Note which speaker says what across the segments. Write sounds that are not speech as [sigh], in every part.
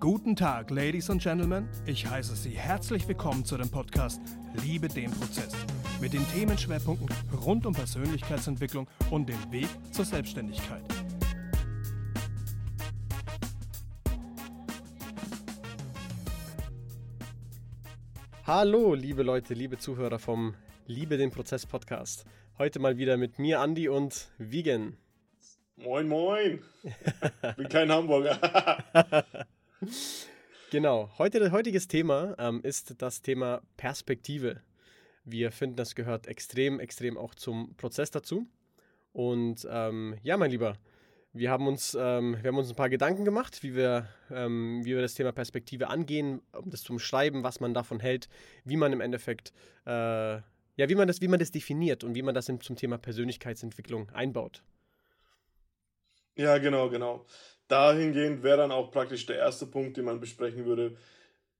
Speaker 1: Guten Tag, Ladies and Gentlemen. Ich heiße Sie herzlich willkommen zu dem Podcast Liebe den Prozess mit den Themenschwerpunkten rund um Persönlichkeitsentwicklung und den Weg zur Selbstständigkeit.
Speaker 2: Hallo, liebe Leute, liebe Zuhörer vom Liebe den Prozess Podcast. Heute mal wieder mit mir, Andi und Wiegen.
Speaker 3: Moin, moin. Bin kein Hamburger. [laughs]
Speaker 2: genau. Heute, heutiges Thema ähm, ist das Thema Perspektive. Wir finden, das gehört extrem, extrem auch zum Prozess dazu. Und ähm, ja, mein Lieber, wir haben uns, ähm, wir haben uns ein paar Gedanken gemacht, wie wir, ähm, wie wir das Thema Perspektive angehen, um das zu umschreiben, was man davon hält, wie man im Endeffekt, äh, ja, wie man das, wie man das definiert und wie man das in, zum Thema Persönlichkeitsentwicklung einbaut.
Speaker 3: Ja, genau, genau. Dahingehend wäre dann auch praktisch der erste Punkt, den man besprechen würde.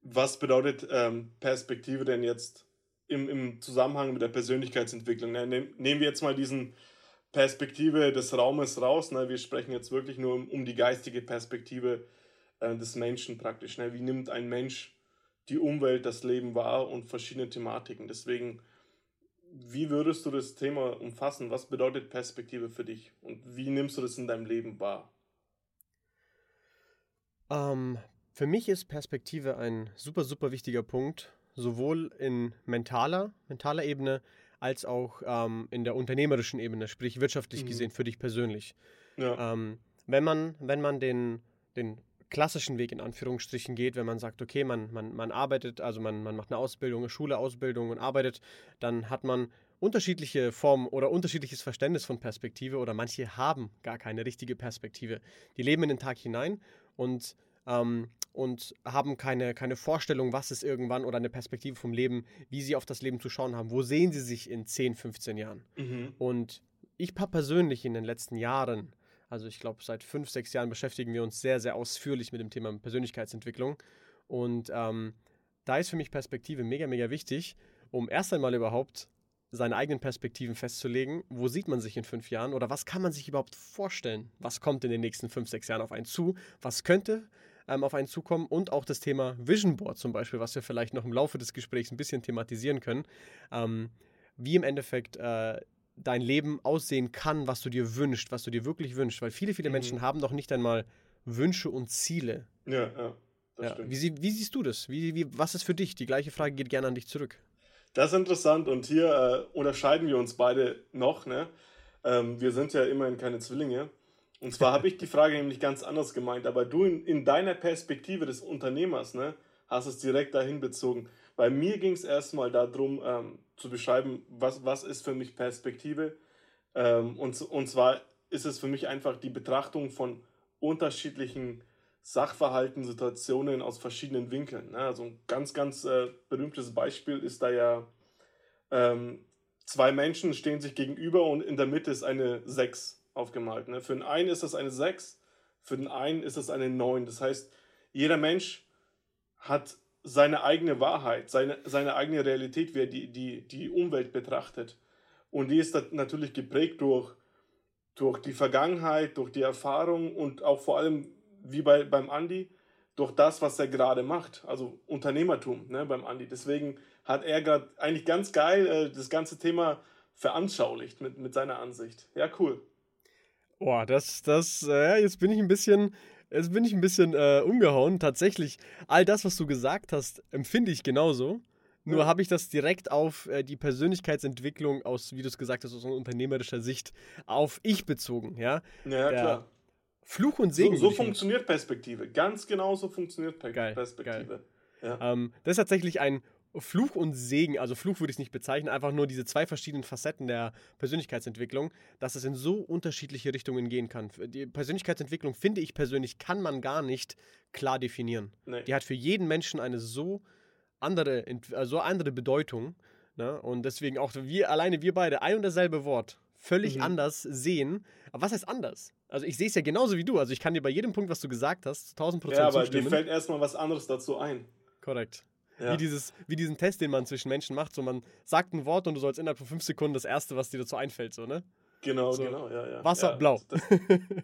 Speaker 3: Was bedeutet ähm, Perspektive denn jetzt im, im Zusammenhang mit der Persönlichkeitsentwicklung? Ne? Nehmen wir jetzt mal diesen Perspektive des Raumes raus. Ne? Wir sprechen jetzt wirklich nur um, um die geistige Perspektive äh, des Menschen praktisch. Ne? Wie nimmt ein Mensch die Umwelt, das Leben wahr und verschiedene Thematiken? Deswegen wie würdest du das Thema umfassen? Was bedeutet Perspektive für dich und wie nimmst du das in deinem Leben wahr?
Speaker 2: Ähm, für mich ist Perspektive ein super, super wichtiger Punkt, sowohl in mentaler, mentaler Ebene als auch ähm, in der unternehmerischen Ebene, sprich wirtschaftlich mhm. gesehen für dich persönlich. Ja. Ähm, wenn man, wenn man den, den klassischen Weg in Anführungsstrichen geht, wenn man sagt, okay, man, man, man arbeitet, also man, man macht eine Ausbildung, eine Schule, Ausbildung und arbeitet, dann hat man unterschiedliche Formen oder unterschiedliches Verständnis von Perspektive oder manche haben gar keine richtige Perspektive. Die leben in den Tag hinein und, ähm, und haben keine, keine Vorstellung, was ist irgendwann oder eine Perspektive vom Leben, wie sie auf das Leben zu schauen haben. Wo sehen sie sich in 10, 15 Jahren? Mhm. Und ich persönlich in den letzten Jahren also ich glaube, seit fünf, sechs Jahren beschäftigen wir uns sehr, sehr ausführlich mit dem Thema Persönlichkeitsentwicklung. Und ähm, da ist für mich Perspektive mega, mega wichtig, um erst einmal überhaupt seine eigenen Perspektiven festzulegen. Wo sieht man sich in fünf Jahren oder was kann man sich überhaupt vorstellen? Was kommt in den nächsten fünf, sechs Jahren auf einen zu? Was könnte ähm, auf einen zukommen? Und auch das Thema Vision Board zum Beispiel, was wir vielleicht noch im Laufe des Gesprächs ein bisschen thematisieren können. Ähm, wie im Endeffekt äh, dein Leben aussehen kann, was du dir wünschst, was du dir wirklich wünschst. Weil viele, viele mhm. Menschen haben noch nicht einmal Wünsche und Ziele.
Speaker 3: Ja, ja. Das
Speaker 2: ja. Stimmt. Wie, wie, siehst du das? Wie, wie, was ist für dich? Die gleiche Frage geht gerne an dich zurück.
Speaker 3: Das ist interessant und hier äh, unterscheiden wir uns beide noch. Ne? Ähm, wir sind ja immerhin keine Zwillinge. Und zwar habe ich die Frage nämlich ganz anders gemeint, aber du in, in deiner Perspektive des Unternehmers ne, hast es direkt dahin bezogen. Bei mir ging es erstmal darum, ähm, zu beschreiben, was, was ist für mich Perspektive. Ähm, und, und zwar ist es für mich einfach die Betrachtung von unterschiedlichen Sachverhalten, Situationen aus verschiedenen Winkeln. Ne? Also ein ganz, ganz äh, berühmtes Beispiel ist da ja, ähm, zwei Menschen stehen sich gegenüber und in der Mitte ist eine 6 aufgemalt. Ne? Für den einen ist das eine 6, für den einen ist das eine 9. Das heißt, jeder Mensch hat seine eigene Wahrheit, seine, seine eigene Realität, wie er die, die, die Umwelt betrachtet. Und die ist natürlich geprägt durch, durch die Vergangenheit, durch die Erfahrung und auch vor allem, wie bei, beim Andi, durch das, was er gerade macht. Also Unternehmertum ne, beim Andi. Deswegen hat er gerade eigentlich ganz geil äh, das ganze Thema veranschaulicht mit, mit seiner Ansicht. Ja, cool.
Speaker 2: Boah, das, das, äh, jetzt bin ich ein bisschen, Jetzt bin ich ein bisschen äh, umgehauen. Tatsächlich, all das, was du gesagt hast, empfinde ich genauso. Nur ja. habe ich das direkt auf äh, die Persönlichkeitsentwicklung aus, wie du es gesagt hast, aus unternehmerischer Sicht auf ich bezogen. Ja,
Speaker 3: ja klar.
Speaker 2: Fluch und Segen.
Speaker 3: So, so funktioniert Perspektive. Ganz genau so funktioniert per geil, Perspektive. Geil.
Speaker 2: Ja. Ähm, das ist tatsächlich ein Fluch und Segen, also Fluch würde ich es nicht bezeichnen, einfach nur diese zwei verschiedenen Facetten der Persönlichkeitsentwicklung, dass es in so unterschiedliche Richtungen gehen kann. Die Persönlichkeitsentwicklung, finde ich persönlich, kann man gar nicht klar definieren. Nee. Die hat für jeden Menschen eine so andere, äh, so andere Bedeutung. Ne? Und deswegen auch wir, alleine wir beide, ein und dasselbe Wort, völlig mhm. anders sehen. Aber was heißt anders? Also ich sehe es ja genauso wie du. Also ich kann dir bei jedem Punkt, was du gesagt hast, 1000 Prozent
Speaker 3: Ja, aber zustimmen. dir fällt erstmal was anderes dazu ein.
Speaker 2: Korrekt. Ja. Wie, dieses, wie diesen Test, den man zwischen Menschen macht. So, man sagt ein Wort und du sollst innerhalb von fünf Sekunden das Erste, was dir dazu einfällt, so, ne?
Speaker 3: Genau, so, genau, ja, ja.
Speaker 2: Wasser,
Speaker 3: ja,
Speaker 2: blau.
Speaker 3: Das,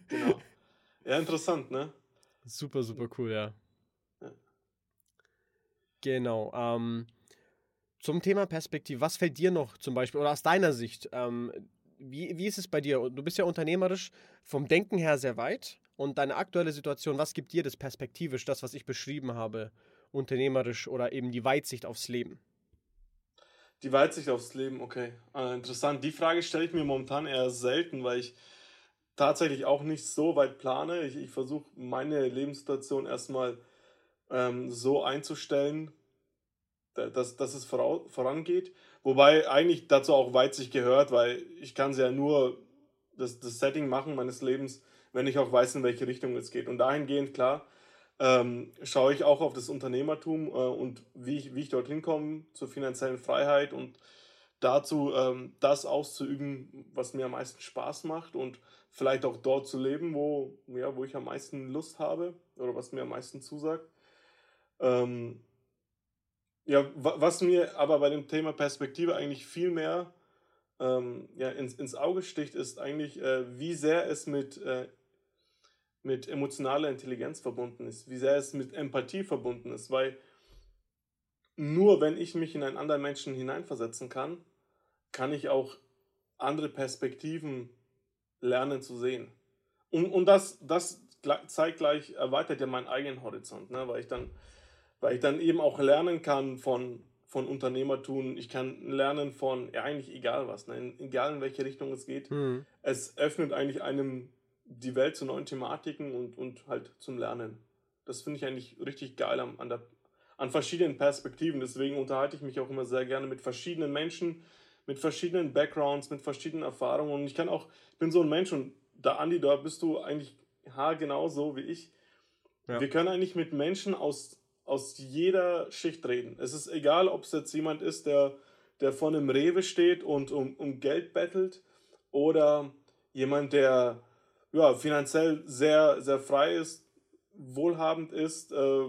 Speaker 3: genau. Ja, interessant, ne?
Speaker 2: Super, super cool, ja. Genau. Ähm, zum Thema Perspektive, was fällt dir noch zum Beispiel, oder aus deiner Sicht, ähm, wie, wie ist es bei dir? Du bist ja unternehmerisch vom Denken her sehr weit und deine aktuelle Situation, was gibt dir das perspektivisch, das, was ich beschrieben habe, unternehmerisch oder eben die Weitsicht aufs Leben?
Speaker 3: Die Weitsicht aufs Leben, okay. Äh, interessant. Die Frage stelle ich mir momentan eher selten, weil ich tatsächlich auch nicht so weit plane. Ich, ich versuche meine Lebenssituation erstmal ähm, so einzustellen, dass, dass es vorangeht. Wobei eigentlich dazu auch Weitsicht gehört, weil ich kann es ja nur das, das Setting machen meines Lebens, wenn ich auch weiß, in welche Richtung es geht. Und dahingehend, klar, ähm, schaue ich auch auf das Unternehmertum äh, und wie ich, wie ich dorthin komme zur finanziellen Freiheit und dazu ähm, das auszuüben, was mir am meisten Spaß macht und vielleicht auch dort zu leben, wo, ja, wo ich am meisten Lust habe oder was mir am meisten zusagt. Ähm, ja, was mir aber bei dem Thema Perspektive eigentlich viel mehr ähm, ja, ins, ins Auge sticht, ist eigentlich, äh, wie sehr es mit, äh, mit emotionaler Intelligenz verbunden ist, wie sehr es mit Empathie verbunden ist, weil nur wenn ich mich in einen anderen Menschen hineinversetzen kann, kann ich auch andere Perspektiven lernen zu sehen. Und, und das, das zeitgleich erweitert ja meinen eigenen Horizont, ne? weil, ich dann, weil ich dann eben auch lernen kann von, von Unternehmertum. Ich kann lernen von, ja, eigentlich egal was, ne? egal in welche Richtung es geht. Mhm. Es öffnet eigentlich einem die Welt zu neuen Thematiken und, und halt zum Lernen. Das finde ich eigentlich richtig geil an, an, der, an verschiedenen Perspektiven. Deswegen unterhalte ich mich auch immer sehr gerne mit verschiedenen Menschen, mit verschiedenen Backgrounds, mit verschiedenen Erfahrungen. Und ich kann auch, ich bin so ein Mensch und da, Andi, da bist du eigentlich haargenau so wie ich. Ja. Wir können eigentlich mit Menschen aus, aus jeder Schicht reden. Es ist egal, ob es jetzt jemand ist, der, der vor einem Rewe steht und um, um Geld bettelt oder jemand, der ja, finanziell sehr, sehr frei ist, wohlhabend ist äh,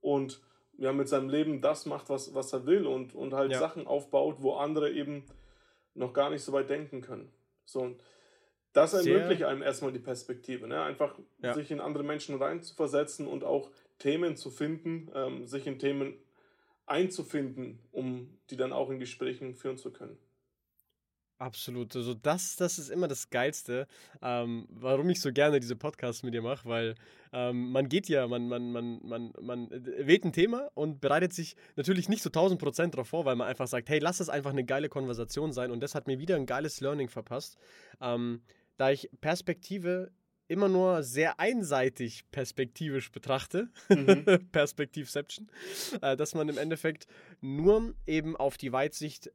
Speaker 3: und ja, mit seinem Leben das macht, was, was er will und, und halt ja. Sachen aufbaut, wo andere eben noch gar nicht so weit denken können. So, und das ermöglicht einem erstmal die Perspektive, ne? einfach ja. sich in andere Menschen reinzuversetzen und auch Themen zu finden, ähm, sich in Themen einzufinden, um die dann auch in Gesprächen führen zu können.
Speaker 2: Absolut. Also das, das ist immer das Geilste, ähm, warum ich so gerne diese Podcasts mit dir mache, weil ähm, man geht ja, man, man, man, man, man wählt ein Thema und bereitet sich natürlich nicht so 1000 Prozent darauf vor, weil man einfach sagt, hey, lass es einfach eine geile Konversation sein und das hat mir wieder ein geiles Learning verpasst, ähm, da ich Perspektive immer nur sehr einseitig perspektivisch betrachte, mhm. [laughs] Perspektivception, äh, dass man im Endeffekt nur eben auf die Weitsicht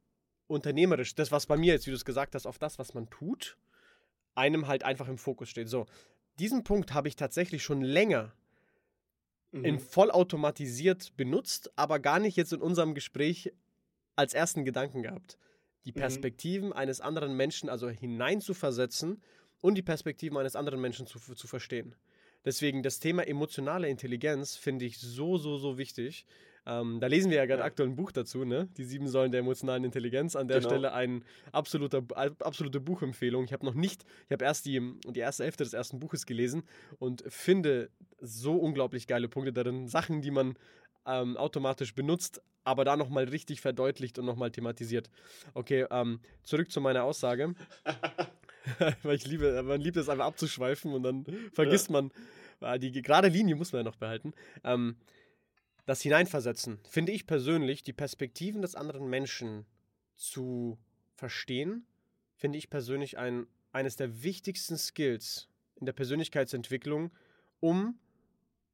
Speaker 2: unternehmerisch, das, was bei mir jetzt, wie du es gesagt hast, auf das, was man tut, einem halt einfach im Fokus steht. So, diesen Punkt habe ich tatsächlich schon länger mhm. in vollautomatisiert benutzt, aber gar nicht jetzt in unserem Gespräch als ersten Gedanken gehabt. Die mhm. Perspektiven mhm. eines anderen Menschen also hineinzuversetzen und die Perspektiven eines anderen Menschen zu, zu verstehen. Deswegen das Thema emotionale Intelligenz finde ich so, so, so wichtig. Ähm, da lesen wir ja gerade ja. aktuell ein Buch dazu, ne? Die sieben Säulen der emotionalen Intelligenz. An der genau. Stelle eine absolute, absolute Buchempfehlung. Ich habe noch nicht, ich habe erst die, die erste Hälfte des ersten Buches gelesen und finde so unglaublich geile Punkte darin. Sachen, die man ähm, automatisch benutzt, aber da nochmal richtig verdeutlicht und nochmal thematisiert. Okay, ähm, zurück zu meiner Aussage. [laughs] [laughs] Weil ich liebe, man liebt es einfach abzuschweifen und dann vergisst ja. man, äh, die gerade Linie muss man ja noch behalten. Ähm, das Hineinversetzen, finde ich persönlich, die Perspektiven des anderen Menschen zu verstehen, finde ich persönlich ein, eines der wichtigsten Skills in der Persönlichkeitsentwicklung, um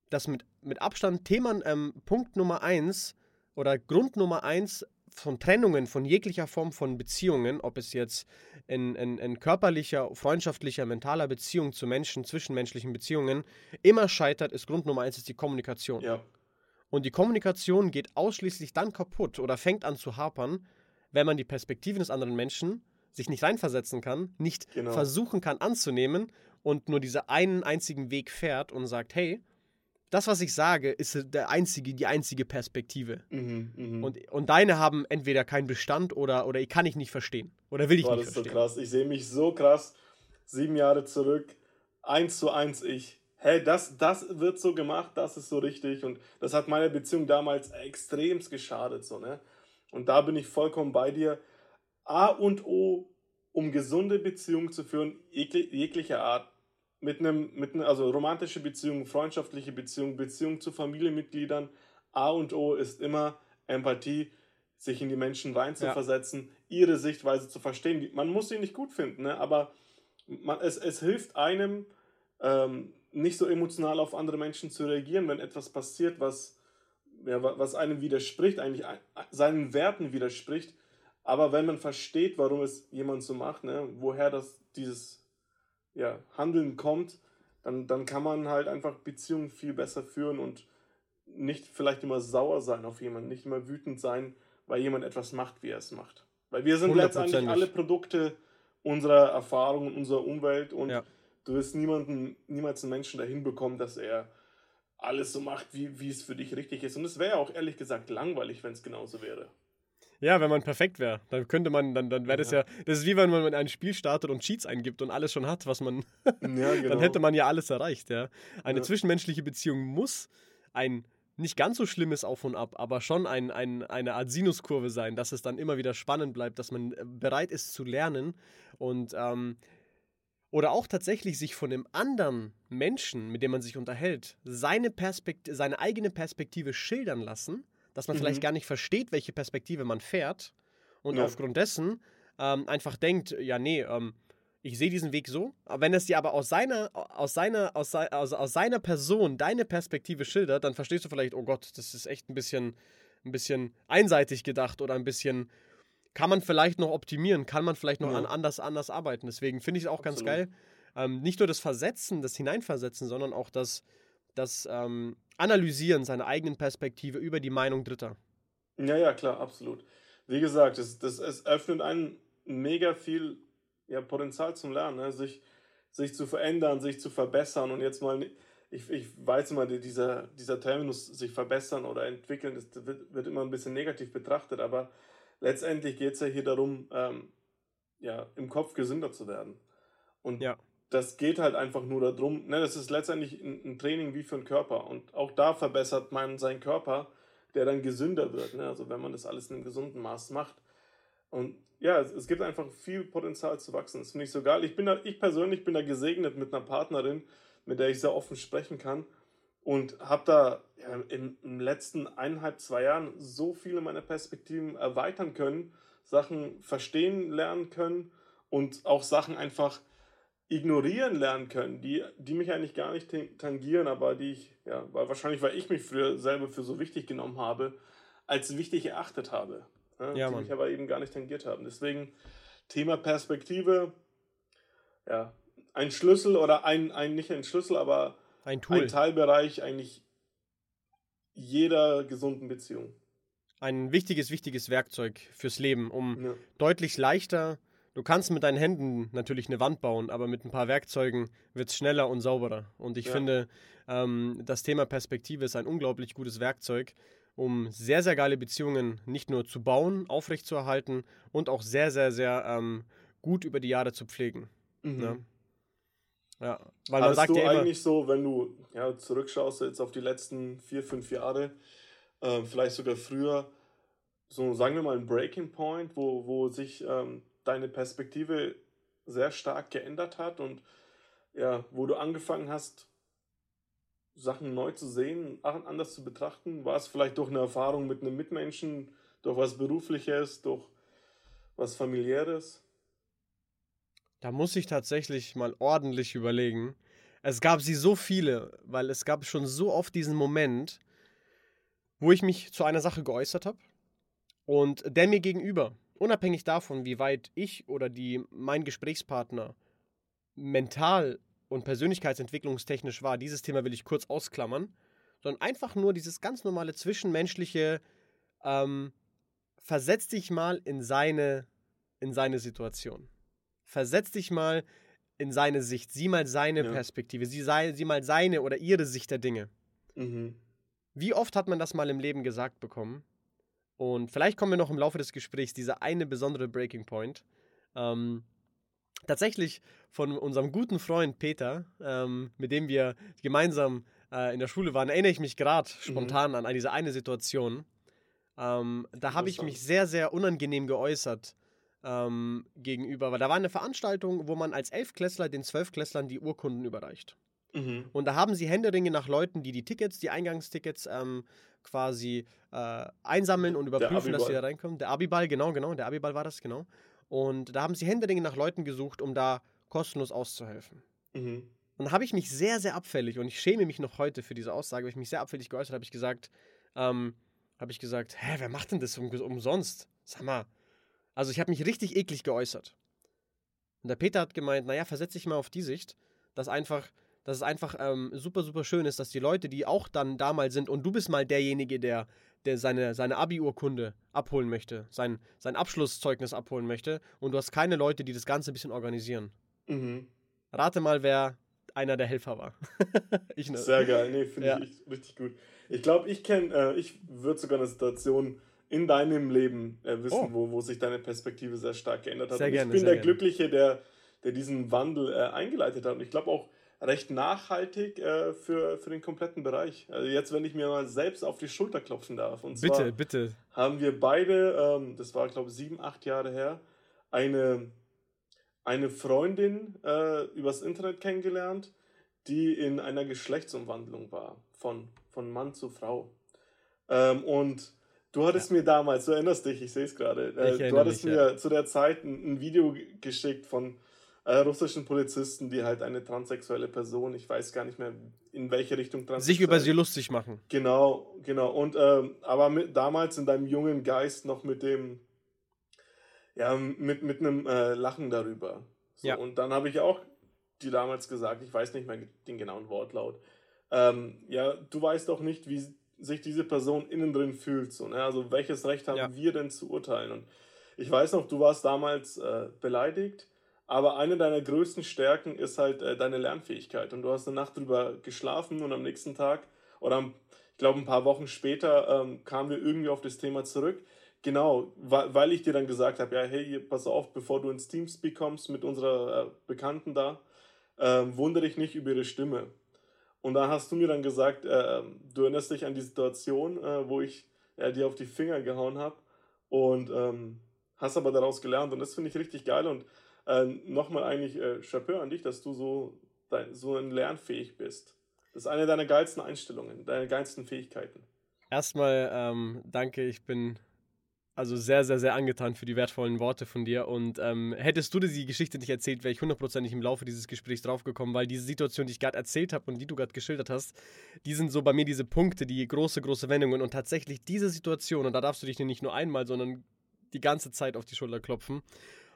Speaker 2: das mit, mit Abstand Thema, ähm, Punkt Nummer eins oder Grund Nummer eins von Trennungen, von jeglicher Form von Beziehungen, ob es jetzt in, in, in, körperlicher, freundschaftlicher, mentaler Beziehung zu Menschen, zwischenmenschlichen Beziehungen, immer scheitert, ist Grund Nummer eins ist die Kommunikation. Ja. Und die Kommunikation geht ausschließlich dann kaputt oder fängt an zu hapern, wenn man die Perspektiven des anderen Menschen sich nicht reinversetzen kann, nicht genau. versuchen kann anzunehmen und nur diesen einen einzigen Weg fährt und sagt, hey, das, was ich sage, ist der einzige, die einzige Perspektive. Mhm, mh. und, und deine haben entweder keinen Bestand oder, oder ich kann ich nicht verstehen. Oder will ich Boah, nicht
Speaker 3: verstehen.
Speaker 2: Das ist
Speaker 3: so krass. Ich sehe mich so krass, sieben Jahre zurück, eins zu eins ich hey, das, das wird so gemacht, das ist so richtig. Und das hat meiner Beziehung damals extremst geschadet. So, ne? Und da bin ich vollkommen bei dir. A und O, um gesunde Beziehungen zu führen, jeglicher Art, mit einem, mit einem, also romantische Beziehungen, freundschaftliche Beziehungen, Beziehungen zu Familienmitgliedern, A und O ist immer Empathie, sich in die Menschen reinzuversetzen, ja. ihre Sichtweise zu verstehen. Man muss sie nicht gut finden, ne? aber man, es, es hilft einem, ähm, nicht so emotional auf andere Menschen zu reagieren, wenn etwas passiert, was, ja, was einem widerspricht, eigentlich seinen Werten widerspricht. Aber wenn man versteht, warum es jemand so macht, ne, woher das, dieses ja, Handeln kommt, dann, dann kann man halt einfach Beziehungen viel besser führen und nicht vielleicht immer sauer sein auf jemanden, nicht immer wütend sein, weil jemand etwas macht, wie er es macht. Weil wir sind letztendlich alle Produkte unserer Erfahrungen, unserer Umwelt und ja du wirst niemanden, niemals einen Menschen dahin bekommen, dass er alles so macht, wie, wie es für dich richtig ist. Und es wäre auch ehrlich gesagt langweilig, wenn es genauso wäre.
Speaker 2: Ja, wenn man perfekt wäre, dann könnte man, dann, dann wäre das ja. ja, das ist wie wenn man ein Spiel startet und Cheats eingibt und alles schon hat, was man, [laughs] ja, genau. dann hätte man ja alles erreicht, ja. Eine ja. zwischenmenschliche Beziehung muss ein nicht ganz so schlimmes Auf und Ab, aber schon ein, ein, eine Art Sinuskurve sein, dass es dann immer wieder spannend bleibt, dass man bereit ist zu lernen und ähm, oder auch tatsächlich sich von einem anderen Menschen, mit dem man sich unterhält, seine, Perspekt seine eigene Perspektive schildern lassen, dass man mhm. vielleicht gar nicht versteht, welche Perspektive man fährt und ja. aufgrund dessen ähm, einfach denkt, ja, nee, ähm, ich sehe diesen Weg so, aber wenn es dir aber aus seiner, aus seiner, aus, aus, aus seiner Person deine Perspektive schildert, dann verstehst du vielleicht, oh Gott, das ist echt ein bisschen, ein bisschen einseitig gedacht oder ein bisschen kann man vielleicht noch optimieren, kann man vielleicht noch ja. an, anders, anders arbeiten. Deswegen finde ich es auch Absolut. ganz geil. Ähm, nicht nur das Versetzen, das Hineinversetzen, sondern auch das, das ähm, Analysieren seiner eigenen Perspektive über die Meinung Dritter.
Speaker 3: Ja, ja, klar, absolut. Wie gesagt, das, das, es öffnet einen mega viel ja, Potenzial zum Lernen, ne? sich, sich zu verändern, sich zu verbessern und jetzt mal, ich, ich weiß immer, dieser, dieser Terminus sich verbessern oder entwickeln, das wird, wird immer ein bisschen negativ betrachtet, aber letztendlich geht es ja hier darum, ähm, ja, im Kopf gesünder zu werden. Und ja. Das geht halt einfach nur darum, ne, das ist letztendlich ein, Training wie für den Körper. Und auch da verbessert man seinen Körper, der dann gesünder wird. Ne? Also wenn man das alles in einem gesunden Maß macht. Und ja, es, es gibt einfach viel Potenzial zu wachsen. Das finde ich so geil. Ich, bin da, ich persönlich bin da gesegnet mit einer Partnerin, mit der ich sehr offen sprechen kann und habe da ja, in, den letzten eineinhalb, zwei Jahren so viele meiner Perspektiven erweitern können, Sachen verstehen lernen können und auch Sachen einfach ignorieren lernen können, die, die mich eigentlich gar nicht tangieren, aber die ich, ja, weil wahrscheinlich, weil ich mich früher selber für so wichtig genommen habe, als wichtig erachtet habe. Ja, ja, die mich aber eben gar nicht tangiert haben. Deswegen Thema Perspektive, ja, ein Schlüssel oder ein, ein nicht ein Schlüssel, aber ein Tool. Ein Teilbereich eigentlich jeder gesunden Beziehung.
Speaker 2: Ein wichtiges, wichtiges Werkzeug fürs Leben, um ja. deutlich leichter. Du kannst mit deinen Händen natürlich eine Wand bauen, aber mit ein paar Werkzeugen wird es schneller und sauberer. Und ich ja. finde, ähm, das Thema Perspektive ist ein unglaublich gutes Werkzeug, um sehr, sehr geile Beziehungen nicht nur zu bauen, aufrechtzuerhalten und auch sehr, sehr, sehr ähm, gut über die Jahre zu pflegen. Mhm. Ne?
Speaker 3: Ja, weil man Hattest sagt du ja eigentlich so, wenn du ja, zurückschaust jetzt auf die letzten vier, fünf Jahre, äh, vielleicht sogar früher, so sagen wir mal ein Breaking Point, wo, wo sich ähm, deine Perspektive sehr stark geändert hat und ja, wo du angefangen hast, Sachen neu zu sehen, anders zu betrachten? War es vielleicht durch eine Erfahrung mit einem Mitmenschen, durch was Berufliches, durch was Familiäres?
Speaker 2: Da muss ich tatsächlich mal ordentlich überlegen. Es gab sie so viele, weil es gab schon so oft diesen Moment, wo ich mich zu einer Sache geäußert habe und der mir gegenüber, unabhängig davon, wie weit ich oder die mein Gesprächspartner mental und persönlichkeitsentwicklungstechnisch war, dieses Thema will ich kurz ausklammern, sondern einfach nur dieses ganz normale zwischenmenschliche, ähm, versetz dich mal in seine, in seine Situation versetz dich mal in seine Sicht, sieh mal seine ja. Perspektive, sieh, sieh, mal seine oder ihre Sicht der Dinge. Mhm. Wie oft hat man das mal im Leben gesagt bekommen? Und vielleicht kommen wir noch im Laufe des Gesprächs dieser eine besondere Breaking Point. Ähm, tatsächlich von unserem guten Freund Peter, ähm, mit dem wir gemeinsam äh, in der Schule waren, erinnere ich mich gerade
Speaker 3: Mhm.
Speaker 2: spontan an diese eine Situation. Ähm, da habe ich mich sehr, sehr unangenehm geäußert ähm, gegenüber, weil da war eine Veranstaltung, wo man als Elfklässler den Zwölfklässlern die Urkunden überreicht.
Speaker 3: Mhm.
Speaker 2: Und da haben sie Händeringe nach Leuten, die die Tickets, die Eingangstickets ähm, quasi äh, einsammeln und überprüfen, dass sie da reinkommen. Der Abiball, genau, genau, der Abiball war das, genau. Und da haben sie Händeringe nach Leuten gesucht, um da kostenlos auszuhelfen.
Speaker 3: Mhm.
Speaker 2: Und da habe ich mich sehr, sehr abfällig, und ich schäme mich noch heute für diese Aussage, weil ich mich sehr abfällig geäußert habe, ich gesagt, ähm, habe ich gesagt, hä, wer macht denn das um, umsonst? Sag mal. Also ich habe mich richtig eklig geäußert. Und der Peter hat gemeint, naja, versetz dich mal auf die Sicht, dass einfach, dass es einfach ähm, super, super schön ist, dass die Leute, die auch dann da mal sind, und du bist mal derjenige, der, der seine, seine Abi-Urkunde abholen möchte, sein, sein Abschlusszeugnis abholen möchte, und du hast keine Leute, die das Ganze ein bisschen organisieren.
Speaker 3: Mhm.
Speaker 2: Rate mal, wer einer der Helfer war. [laughs] ich ne.
Speaker 3: Sehr geil, nee, finde
Speaker 2: Ja.
Speaker 3: ich richtig gut. Ich glaube, ich kenne, äh, ich würde sogar eine Situation in deinem Leben äh, wissen,
Speaker 2: Oh.
Speaker 3: wo, wo sich deine Perspektive sehr stark geändert hat.
Speaker 2: Sehr gerne,
Speaker 3: ich bin der
Speaker 2: gerne.
Speaker 3: Glückliche, der, der diesen Wandel äh, eingeleitet hat. Und ich glaube auch recht nachhaltig äh, für, für den kompletten Bereich. Also jetzt, wenn ich mir mal selbst auf die Schulter klopfen darf. Und zwar
Speaker 2: Bitte, bitte.
Speaker 3: haben wir beide, ähm, das war glaube ich sieben, acht Jahre her, eine, eine Freundin äh, übers Internet kennengelernt, die in einer Geschlechtsumwandlung war, von, von Mann zu Frau. Ähm, und du hattest mir damals, du erinnerst dich, ich sehe es gerade, äh, du hattest
Speaker 2: mich,
Speaker 3: mir zu der Zeit ein, ein Video geschickt von äh, russischen Polizisten, die halt eine transsexuelle Person, ich weiß gar nicht mehr, in welche Richtung
Speaker 2: Sich über sie lustig machen.
Speaker 3: Genau, genau. Und ähm, aber mit, damals in deinem jungen Geist noch mit dem, ja, mit, mit einem äh, Lachen darüber. So,
Speaker 2: Ja.
Speaker 3: Und dann habe ich auch die damals gesagt, ich weiß nicht mehr den genauen Wortlaut. Ähm, ja, du weißt doch nicht, wie sich diese Person innen drin fühlt. So, ne? Also welches Recht haben
Speaker 2: Ja.
Speaker 3: wir denn zu urteilen? Und ich weiß noch, du warst damals äh, beleidigt, aber eine deiner größten Stärken ist halt äh, deine Lernfähigkeit. Und du hast eine Nacht drüber geschlafen und am nächsten Tag oder am, ich glaube ein paar Wochen später ähm, kamen wir irgendwie auf das Thema zurück. Genau, weil, ich dir dann gesagt habe, ja, hey, pass auf, bevor du ins Teamspeak kommst mit unserer äh, Bekannten da, ähm, wundere dich nicht über ihre Stimme. Und da hast du mir dann gesagt, äh, du erinnerst dich an die Situation, äh, wo ich äh, dir auf die Finger gehauen habe und ähm, hast aber daraus gelernt und das finde ich richtig geil und äh, nochmal eigentlich äh, Chapeau an dich, dass du so, dein, so lernfähig bist. Das ist eine deiner geilsten Einstellungen, deine geilsten Fähigkeiten.
Speaker 2: Erstmal ähm, danke, ich bin also sehr, sehr, sehr angetan für die wertvollen Worte von dir. Und ähm, hättest du dir die Geschichte nicht erzählt, wäre ich hundertprozentig im Laufe dieses Gesprächs draufgekommen, weil diese Situation, die ich gerade erzählt habe und die du gerade geschildert hast, die sind so bei mir diese Punkte, die große, große Wendungen. Und tatsächlich diese Situation, und da darfst du dich nicht nur einmal, sondern die ganze Zeit auf die Schulter klopfen.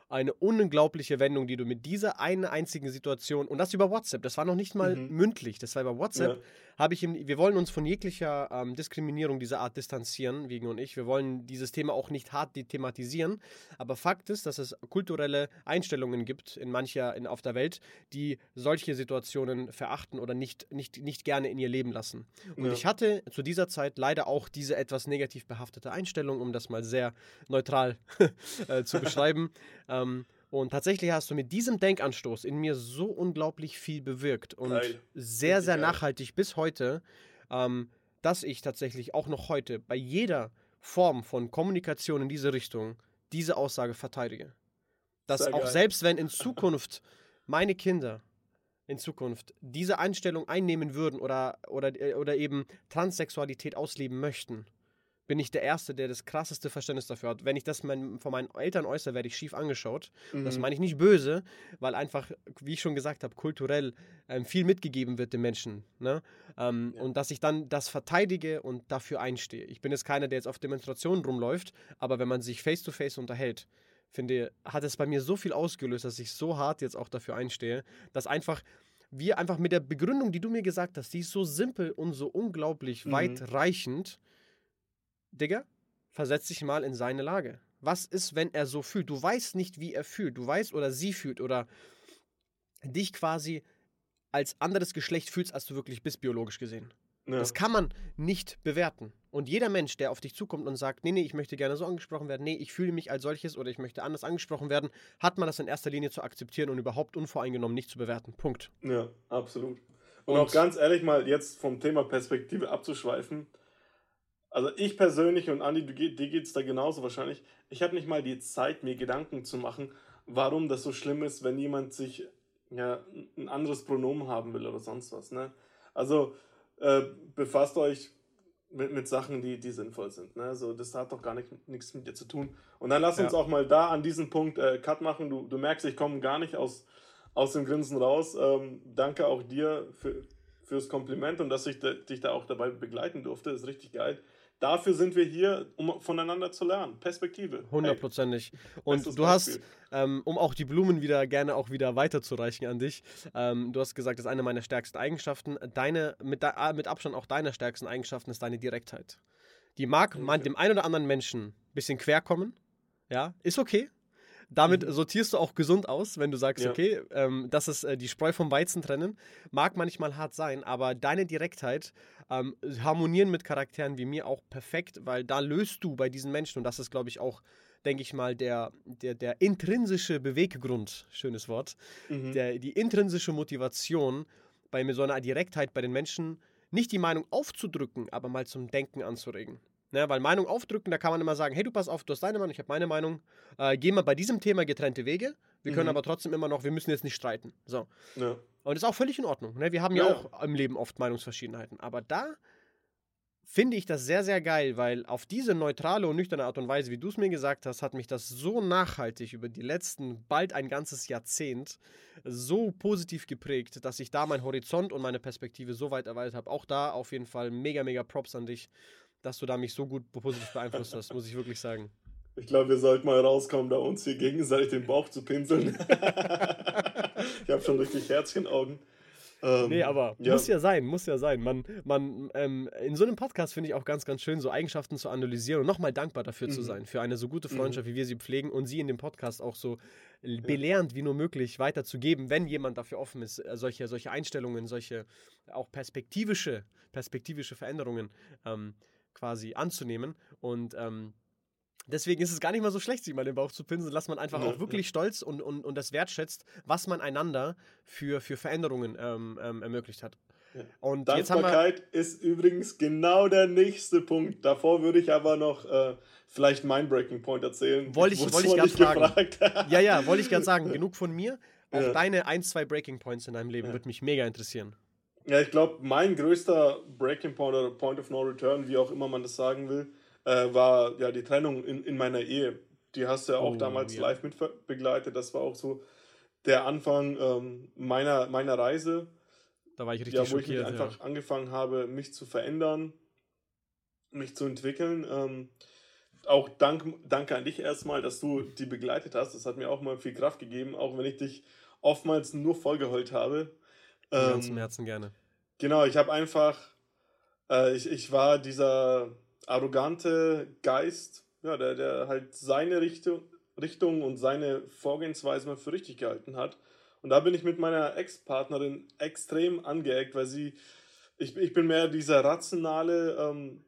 Speaker 2: Eine unglaubliche Wendung, die du mit dieser einen einzigen Situation, und das über WhatsApp, das war noch nicht mal
Speaker 3: Mhm.
Speaker 2: mündlich, das war über WhatsApp,
Speaker 3: Ja.
Speaker 2: habe ich im, wir wollen uns von jeglicher ähm, Diskriminierung dieser Art distanzieren, Wiegen und ich. Wir wollen dieses Thema auch nicht hart thematisieren. Aber Fakt ist, dass es kulturelle Einstellungen gibt in mancher in, auf der Welt, die solche Situationen verachten oder nicht, nicht, nicht gerne in ihr Leben lassen. Und
Speaker 3: Ja.
Speaker 2: ich hatte zu dieser Zeit leider auch diese etwas negativ behaftete Einstellung, um das mal sehr neutral [laughs] äh, zu beschreiben. [laughs] ähm, und tatsächlich hast du mit diesem Denkanstoß in mir so unglaublich viel bewirkt und
Speaker 3: Geil.
Speaker 2: sehr, sehr
Speaker 3: geil.
Speaker 2: nachhaltig bis heute, ähm, dass ich tatsächlich auch noch heute bei jeder Form von Kommunikation in diese Richtung diese Aussage verteidige. Dass
Speaker 3: Sehr
Speaker 2: auch
Speaker 3: geil.
Speaker 2: selbst wenn in [laughs] Zukunft meine Kinder in Zukunft diese Einstellung einnehmen würden oder, oder, äh, oder eben Transsexualität ausleben möchten, bin ich der Erste, der das krasseste Verständnis dafür hat. Wenn ich das mein, von meinen Eltern äußere, werde ich schief angeschaut. Das
Speaker 3: Mhm.
Speaker 2: meine ich nicht böse, weil einfach, wie ich schon gesagt habe, kulturell ähm, viel mitgegeben wird den Menschen. Ne? Ähm,
Speaker 3: Ja.
Speaker 2: Und dass ich dann das verteidige und dafür einstehe. Ich bin jetzt keiner, der jetzt auf Demonstrationen rumläuft, aber wenn man sich face-to-face unterhält, finde, hat es bei mir so viel ausgelöst, dass ich so hart jetzt auch dafür einstehe, dass einfach wir einfach mit der Begründung, die du mir gesagt hast, die ist so simpel und so unglaublich
Speaker 3: Mhm.
Speaker 2: weitreichend, Digga, versetz dich mal in seine Lage. Was ist, wenn er so fühlt? Du weißt nicht, wie er fühlt. Du weißt oder sie fühlt oder dich quasi als anderes Geschlecht fühlst, als du wirklich bist, biologisch gesehen. Ja. Das kann man nicht bewerten. Und jeder Mensch, der auf dich zukommt und sagt, nee, nee, ich möchte gerne so angesprochen werden, nee, ich fühle mich als solches oder ich möchte anders angesprochen werden, hat man das in erster Linie zu akzeptieren und überhaupt unvoreingenommen nicht zu bewerten. Punkt.
Speaker 3: Ja, absolut. Und, und auch ganz ehrlich mal jetzt vom Thema Perspektive abzuschweifen. Also ich persönlich und Andi, dir geht es da genauso wahrscheinlich. Ich habe nicht mal die Zeit, mir Gedanken zu machen, warum das so schlimm ist, wenn jemand sich ja, ein anderes Pronomen haben will oder sonst was. Ne? Also äh, befasst euch mit, mit Sachen, die, die sinnvoll sind. Ne? So, das hat doch gar nicht, nichts mit dir zu tun. Und dann lass ja. uns auch mal da an diesem Punkt äh, Cut machen. Du, du merkst, ich komme gar nicht aus, aus dem Grinsen raus. Ähm, danke auch dir für, fürs Kompliment und dass ich de, dich da auch dabei begleiten durfte. Ist richtig geil. Dafür sind wir hier, um voneinander zu lernen. Perspektive.
Speaker 2: Hundertprozentig. Hey, und du hast, ähm, um auch die Blumen wieder gerne auch wieder weiterzureichen an dich, ähm, du hast gesagt, das ist eine meiner stärksten Eigenschaften. Deine, mit, äh, mit Abstand auch deine stärksten Eigenschaften ist deine Direktheit. Die mag okay. man, dem einen oder anderen Menschen ein bisschen quer kommen. Ja, ist okay. Damit mhm. sortierst du auch gesund aus, wenn du sagst, ja. okay, ähm, das ist äh, die Spreu vom Weizen trennen. Mag manchmal hart sein, aber deine Direktheit ähm, harmonieren mit Charakteren wie mir auch perfekt, weil da löst du bei diesen Menschen, und das ist, glaube ich, auch denke ich mal, der, der, der intrinsische Beweggrund, schönes Wort, mhm. der, die intrinsische Motivation bei so einer Direktheit bei den Menschen, nicht die Meinung aufzudrücken, aber mal zum Denken anzuregen. Ne, weil Meinung aufdrücken, da kann man immer sagen, hey, du pass auf, du hast deine Meinung, ich habe meine Meinung. Äh, gehen wir bei diesem Thema getrennte Wege. Wir können mhm. aber trotzdem immer noch, wir müssen jetzt nicht streiten. So. Ja. Und das ist auch völlig in Ordnung. Ne? Wir haben ja, ja auch im Leben oft Meinungsverschiedenheiten. Aber da finde ich das sehr, sehr geil, weil auf diese neutrale und nüchterne Art und Weise, wie du es mir gesagt hast, hat mich das so nachhaltig über die letzten bald ein ganzes Jahrzehnt so positiv geprägt, dass ich da meinen Horizont und meine Perspektive so weit erweitert habe. Auch da auf jeden Fall mega, mega Props an dich dass du da mich so gut positiv beeinflusst hast, muss ich wirklich sagen.
Speaker 3: Ich glaube, wir sollten mal rauskommen, da uns hier gegenseitig den Bauch zu pinseln. [laughs] ich habe schon richtig Herzchenaugen.
Speaker 2: Ähm, nee, aber ja. muss ja sein, muss ja sein. Man, man, ähm, in so einem Podcast finde ich auch ganz, ganz schön, so Eigenschaften zu analysieren und nochmal dankbar dafür mhm. zu sein, für eine so gute mhm. Freundschaft, mhm. wie wir sie pflegen und sie in dem Podcast auch so belehrend wie nur möglich weiterzugeben, wenn jemand dafür offen ist, äh, solche, solche Einstellungen, solche auch perspektivische, perspektivische Veränderungen ähm, quasi anzunehmen. Und ähm, deswegen ist es gar nicht mal so schlecht, sich mal den Bauch zu pinseln, dass man einfach ja, auch wirklich ja. stolz und, und, und das wertschätzt, was man einander für, für Veränderungen ähm, ähm, ermöglicht hat.
Speaker 3: Ja. Und Dankbarkeit ist übrigens genau der nächste Punkt. Davor würde ich aber noch äh, vielleicht mein Breaking Point erzählen.
Speaker 2: Wollte ich, wollte ich gerade fragen. ja, ja, wollte ich gerade sagen. Genug von mir. Auch deine ein, zwei Breaking Points in deinem Leben würde mich mega interessieren.
Speaker 3: Ja, ich glaube, mein größter Breaking Point oder Point of No Return, wie auch immer man das sagen will, äh, war ja die Trennung in, in meiner Ehe. Die hast du ja auch oh, damals ja. live mit begleitet. Das war auch so der Anfang ähm, meiner, meiner Reise.
Speaker 2: Da war ich richtig
Speaker 3: ja,
Speaker 2: wo
Speaker 3: ich einfach ja. angefangen habe, mich zu verändern, mich zu entwickeln. Ähm, auch dank, danke an dich erstmal, dass du die begleitet hast. Das hat mir auch mal viel Kraft gegeben, auch wenn ich dich oftmals nur vollgeheult habe.
Speaker 2: Ähm, ganz im Herzen gerne.
Speaker 3: Genau, ich habe einfach, äh, ich, ich war dieser arrogante Geist, ja, der, der halt seine Richtung, Richtung und seine Vorgehensweise mal für richtig gehalten hat. Und da bin ich mit meiner Ex-Partnerin extrem angeeckt, weil sie, ich, ich bin mehr dieser rationale ähm,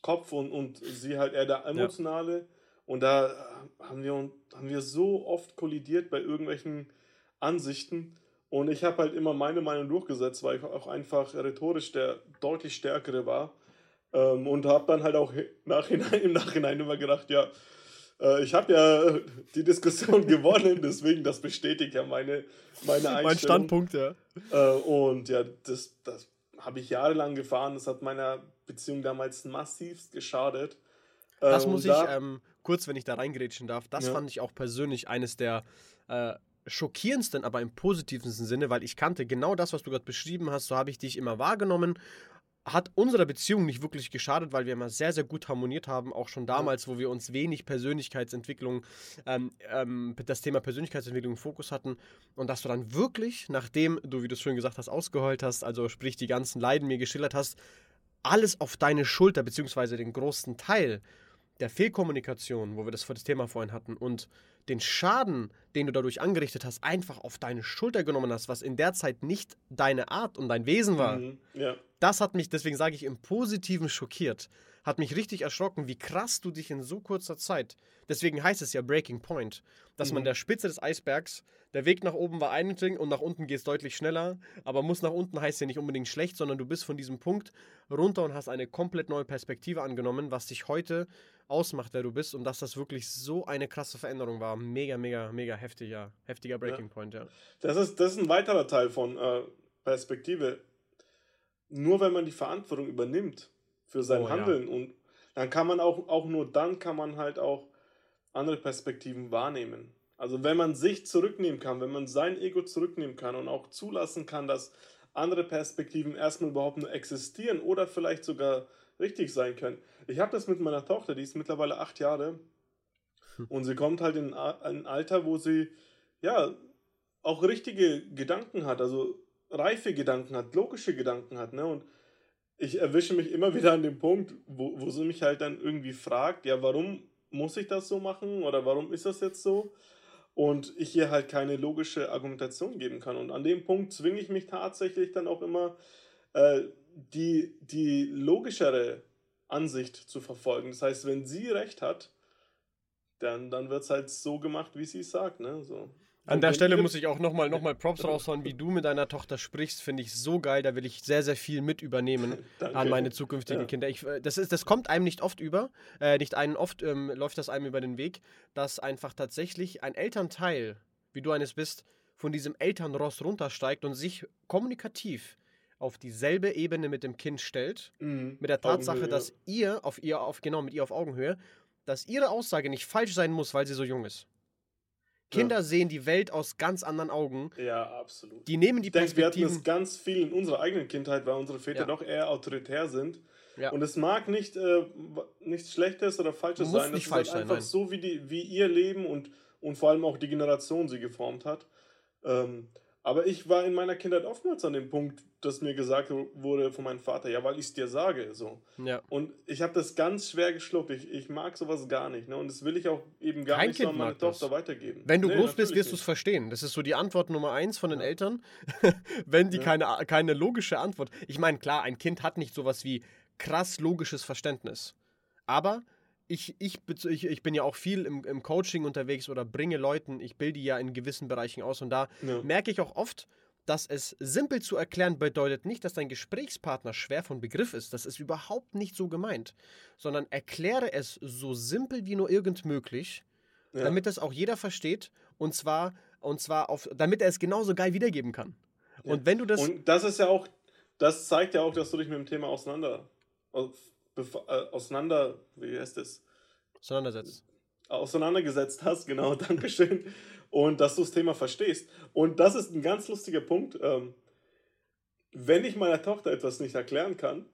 Speaker 3: Kopf und, und sie halt eher der emotionale. Ja. Und da haben wir, haben wir so oft kollidiert bei irgendwelchen Ansichten. Und ich habe halt immer meine Meinung durchgesetzt, weil ich auch einfach rhetorisch der deutlich stärkere war. Ähm, und habe dann halt auch nachhinein, im Nachhinein immer gedacht, ja, äh, ich habe ja [laughs] die Diskussion [laughs] gewonnen, deswegen das bestätigt ja meine, meine Einstellung. Mein
Speaker 2: Standpunkt, ja.
Speaker 3: Äh, und ja, das, das habe ich jahrelang gefahren. Das hat meiner Beziehung damals massivst geschadet.
Speaker 2: Das äh, muss ich, ähm, kurz, wenn ich da reingrätschen darf, das ja. fand ich auch persönlich eines der äh, schockierendsten, aber im positivsten Sinne, weil ich kannte genau das, was du gerade beschrieben hast, so habe ich dich immer wahrgenommen. Hat unserer Beziehung nicht wirklich geschadet, weil wir immer sehr, sehr gut harmoniert haben, auch schon damals, wo wir uns wenig Persönlichkeitsentwicklung, ähm, ähm, das Thema Persönlichkeitsentwicklung im Fokus hatten. Und dass du dann wirklich, nachdem du, wie du es schön gesagt hast, ausgeheult hast, also sprich die ganzen Leiden mir geschildert hast, alles auf deine Schulter, beziehungsweise den großen Teil der Fehlkommunikation, wo wir das, das Thema vorhin hatten, und den Schaden, den du dadurch angerichtet hast, einfach auf deine Schulter genommen hast, was in der Zeit nicht deine Art und dein Wesen war,
Speaker 3: Mhm. Ja.
Speaker 2: das hat mich, deswegen sage ich, im Positiven schockiert. Hat mich richtig erschrocken, wie krass du dich in so kurzer Zeit, deswegen heißt es ja Breaking Point, dass man
Speaker 3: Mhm.
Speaker 2: der Spitze des Eisbergs, der Weg nach oben war ein Ding und nach unten geht es deutlich schneller, aber muss nach unten heißt ja nicht unbedingt schlecht, sondern du bist von diesem Punkt runter und hast eine komplett neue Perspektive angenommen, was dich heute ausmacht, wer du bist und dass das wirklich so eine krasse Veränderung war. Mega, mega, mega heftiger, heftiger Breaking Point, ja.
Speaker 3: Das ist, das ist ein weiterer Teil von äh, Perspektive. Nur wenn man die Verantwortung übernimmt für sein
Speaker 2: Oh, ja.
Speaker 3: Handeln und dann kann man auch, auch nur dann kann man halt auch andere Perspektiven wahrnehmen. Also wenn man sich zurücknehmen kann, wenn man sein Ego zurücknehmen kann und auch zulassen kann, dass andere Perspektiven erstmal überhaupt nur existieren oder vielleicht sogar richtig sein können. Ich habe das mit meiner Tochter, die ist mittlerweile acht Jahre und sie kommt halt in ein Alter, wo sie ja auch richtige Gedanken hat, also reife Gedanken hat, logische Gedanken hat, ne? Und ich erwische mich immer [laughs] wieder an dem Punkt, wo, wo sie mich halt dann irgendwie fragt, ja, warum muss ich das so machen oder warum ist das jetzt so? Und ich ihr halt keine logische Argumentation geben kann. Und an dem Punkt zwinge ich mich tatsächlich dann auch immer, äh, die, die logischere Ansicht zu verfolgen. Das heißt, wenn sie recht hat, dann, dann wird es halt so gemacht, wie sie es sagt. Ne? So.
Speaker 2: An der Stelle muss ich auch nochmal noch mal Props raushauen, wie du mit deiner Tochter sprichst, finde ich so geil. Da will ich sehr, sehr viel mit übernehmen [laughs] an meine zukünftigen
Speaker 3: Ja.
Speaker 2: Kinder. Ich, äh, das, ist, das kommt einem nicht oft über, äh, nicht einen oft ähm, läuft das einem über den Weg, dass einfach tatsächlich ein Elternteil, wie du eines bist, von diesem Elternross runtersteigt und sich kommunikativ auf dieselbe Ebene mit dem Kind stellt,
Speaker 3: Mhm.
Speaker 2: mit der Tatsache,
Speaker 3: Augenhöhe,
Speaker 2: dass ihr auf ihr auf genau mit ihr auf Augenhöhe, dass ihre Aussage nicht falsch sein muss, weil sie so jung ist. Kinder sehen die Welt aus ganz anderen Augen.
Speaker 3: Ja, absolut.
Speaker 2: Die nehmen die
Speaker 3: ich denke, wir hatten es ganz viel in unserer eigenen Kindheit, weil unsere Väter
Speaker 2: Ja.
Speaker 3: doch eher autoritär sind.
Speaker 2: Ja.
Speaker 3: Und es mag nicht äh, nichts Schlechtes oder Falsches
Speaker 2: Muss
Speaker 3: sein.
Speaker 2: nicht
Speaker 3: es
Speaker 2: falsch
Speaker 3: ist
Speaker 2: sein,
Speaker 3: halt einfach
Speaker 2: nein.
Speaker 3: so, wie, die, wie ihr Leben und, und vor allem auch die Generation sie geformt hat. Ähm, aber ich war in meiner Kindheit oftmals an dem Punkt, dass mir gesagt wurde von meinem Vater, ja, weil ich es dir sage. So.
Speaker 2: Ja.
Speaker 3: Und ich habe das ganz schwer geschluckt. Ich, ich mag sowas gar nicht. Ne? Und das will ich auch eben gar
Speaker 2: Kein
Speaker 3: nicht so
Speaker 2: Kind
Speaker 3: an meine
Speaker 2: das.
Speaker 3: Tochter weitergeben.
Speaker 2: Wenn du
Speaker 3: Nee,
Speaker 2: groß bist, wirst du es verstehen. Das ist so die Antwort Nummer eins von den Eltern. [laughs] Wenn die
Speaker 3: Ja.
Speaker 2: keine, keine logische Antwort. Ich meine, klar, ein Kind hat nicht sowas wie krass logisches Verständnis. Aber ich, ich, ich, bin ja auch viel im, im Coaching unterwegs oder bringe Leuten, ich bilde ja in gewissen Bereichen aus und da
Speaker 3: Ja.
Speaker 2: merke ich auch oft, dass es simpel zu erklären bedeutet nicht, dass dein Gesprächspartner schwer von Begriff ist. Das ist überhaupt nicht so gemeint. Sondern erkläre es so simpel wie nur irgend möglich,
Speaker 3: Ja.
Speaker 2: damit das auch jeder versteht und zwar und zwar auf damit er es genauso geil wiedergeben kann.
Speaker 3: Ja.
Speaker 2: Und wenn du das
Speaker 3: Und das ist ja auch, das zeigt ja auch, dass du dich mit dem Thema auseinander, äh, auseinander, wie heißt es?
Speaker 2: auseinandersetzt.
Speaker 3: Auseinandergesetzt hast, genau, [laughs] Dankeschön. Und dass du das Thema verstehst. Und das ist ein ganz lustiger Punkt. Ähm, wenn ich meiner Tochter etwas nicht erklären kann,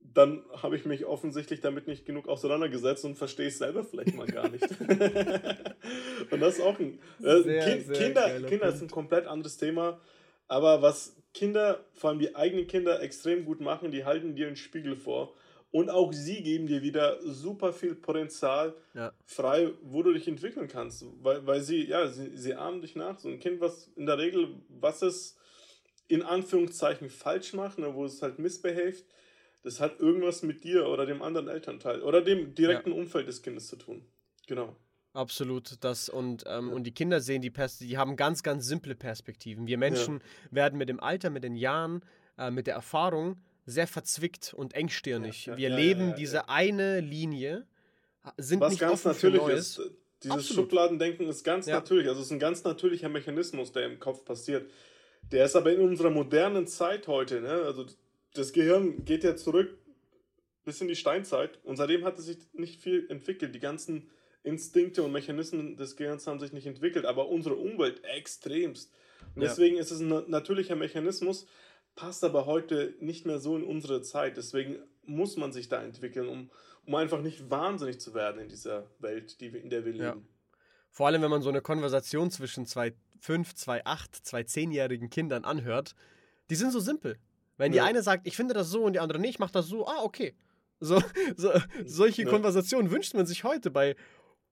Speaker 3: dann habe ich mich offensichtlich damit nicht genug auseinandergesetzt und verstehe es selber vielleicht mal gar nicht. [laughs] und das ist auch ein. Äh,
Speaker 2: Sehr,
Speaker 3: kind,
Speaker 2: sehr
Speaker 3: Kinder Kinder ist ein komplett anderes Thema. Aber was Kinder, vor allem die eigenen Kinder, extrem gut machen, die halten dir einen Spiegel vor. Und auch sie geben dir wieder super viel Potenzial
Speaker 2: Ja.
Speaker 3: frei, wo du dich entwickeln kannst. Weil, weil sie, ja, sie, sie ahmen dich nach. So ein Kind, was in der Regel, was es in Anführungszeichen falsch macht, ne, wo es halt misbehaved, das hat irgendwas mit dir oder dem anderen Elternteil oder dem direkten Umfeld des Kindes zu tun. Genau.
Speaker 2: Absolut, das und, ähm,
Speaker 3: Ja.
Speaker 2: und die Kinder sehen die Pers die haben ganz, ganz simple Perspektiven. Wir Menschen werden mit dem Alter, mit den Jahren, äh, mit der Erfahrung sehr verzwickt und engstirnig.
Speaker 3: Ja, ja,
Speaker 2: Wir
Speaker 3: ja,
Speaker 2: leben diese eine Linie, sind
Speaker 3: Was
Speaker 2: nicht
Speaker 3: ganz
Speaker 2: offen für
Speaker 3: natürlich
Speaker 2: Neues.
Speaker 3: ist. Dieses
Speaker 2: Absolut.
Speaker 3: Schubladendenken ist ganz natürlich. Also es ist ein ganz natürlicher Mechanismus, der im Kopf passiert. Der ist aber in unserer modernen Zeit heute, ne? Also das Gehirn geht ja zurück bis in die Steinzeit und seitdem hat es sich nicht viel entwickelt. Die ganzen Instinkte und Mechanismen des Gehirns haben sich nicht entwickelt, aber unsere Umwelt extremst. Und deswegen ist es ein na- natürlicher Mechanismus, passt aber heute nicht mehr so in unsere Zeit. Deswegen muss man sich da entwickeln, um, um einfach nicht wahnsinnig zu werden in dieser Welt, die wir, in der wir
Speaker 2: Ja.
Speaker 3: leben.
Speaker 2: Vor allem, wenn man so eine Konversation zwischen zwei 5, zwei 8, zwei 10-jährigen Kindern anhört, die sind so simpel. Wenn die
Speaker 3: Ja.
Speaker 2: eine sagt, ich finde das so und die andere, nee, ich mach das so, ah, okay. So, [laughs] so solche ja. Konversationen wünscht man sich heute bei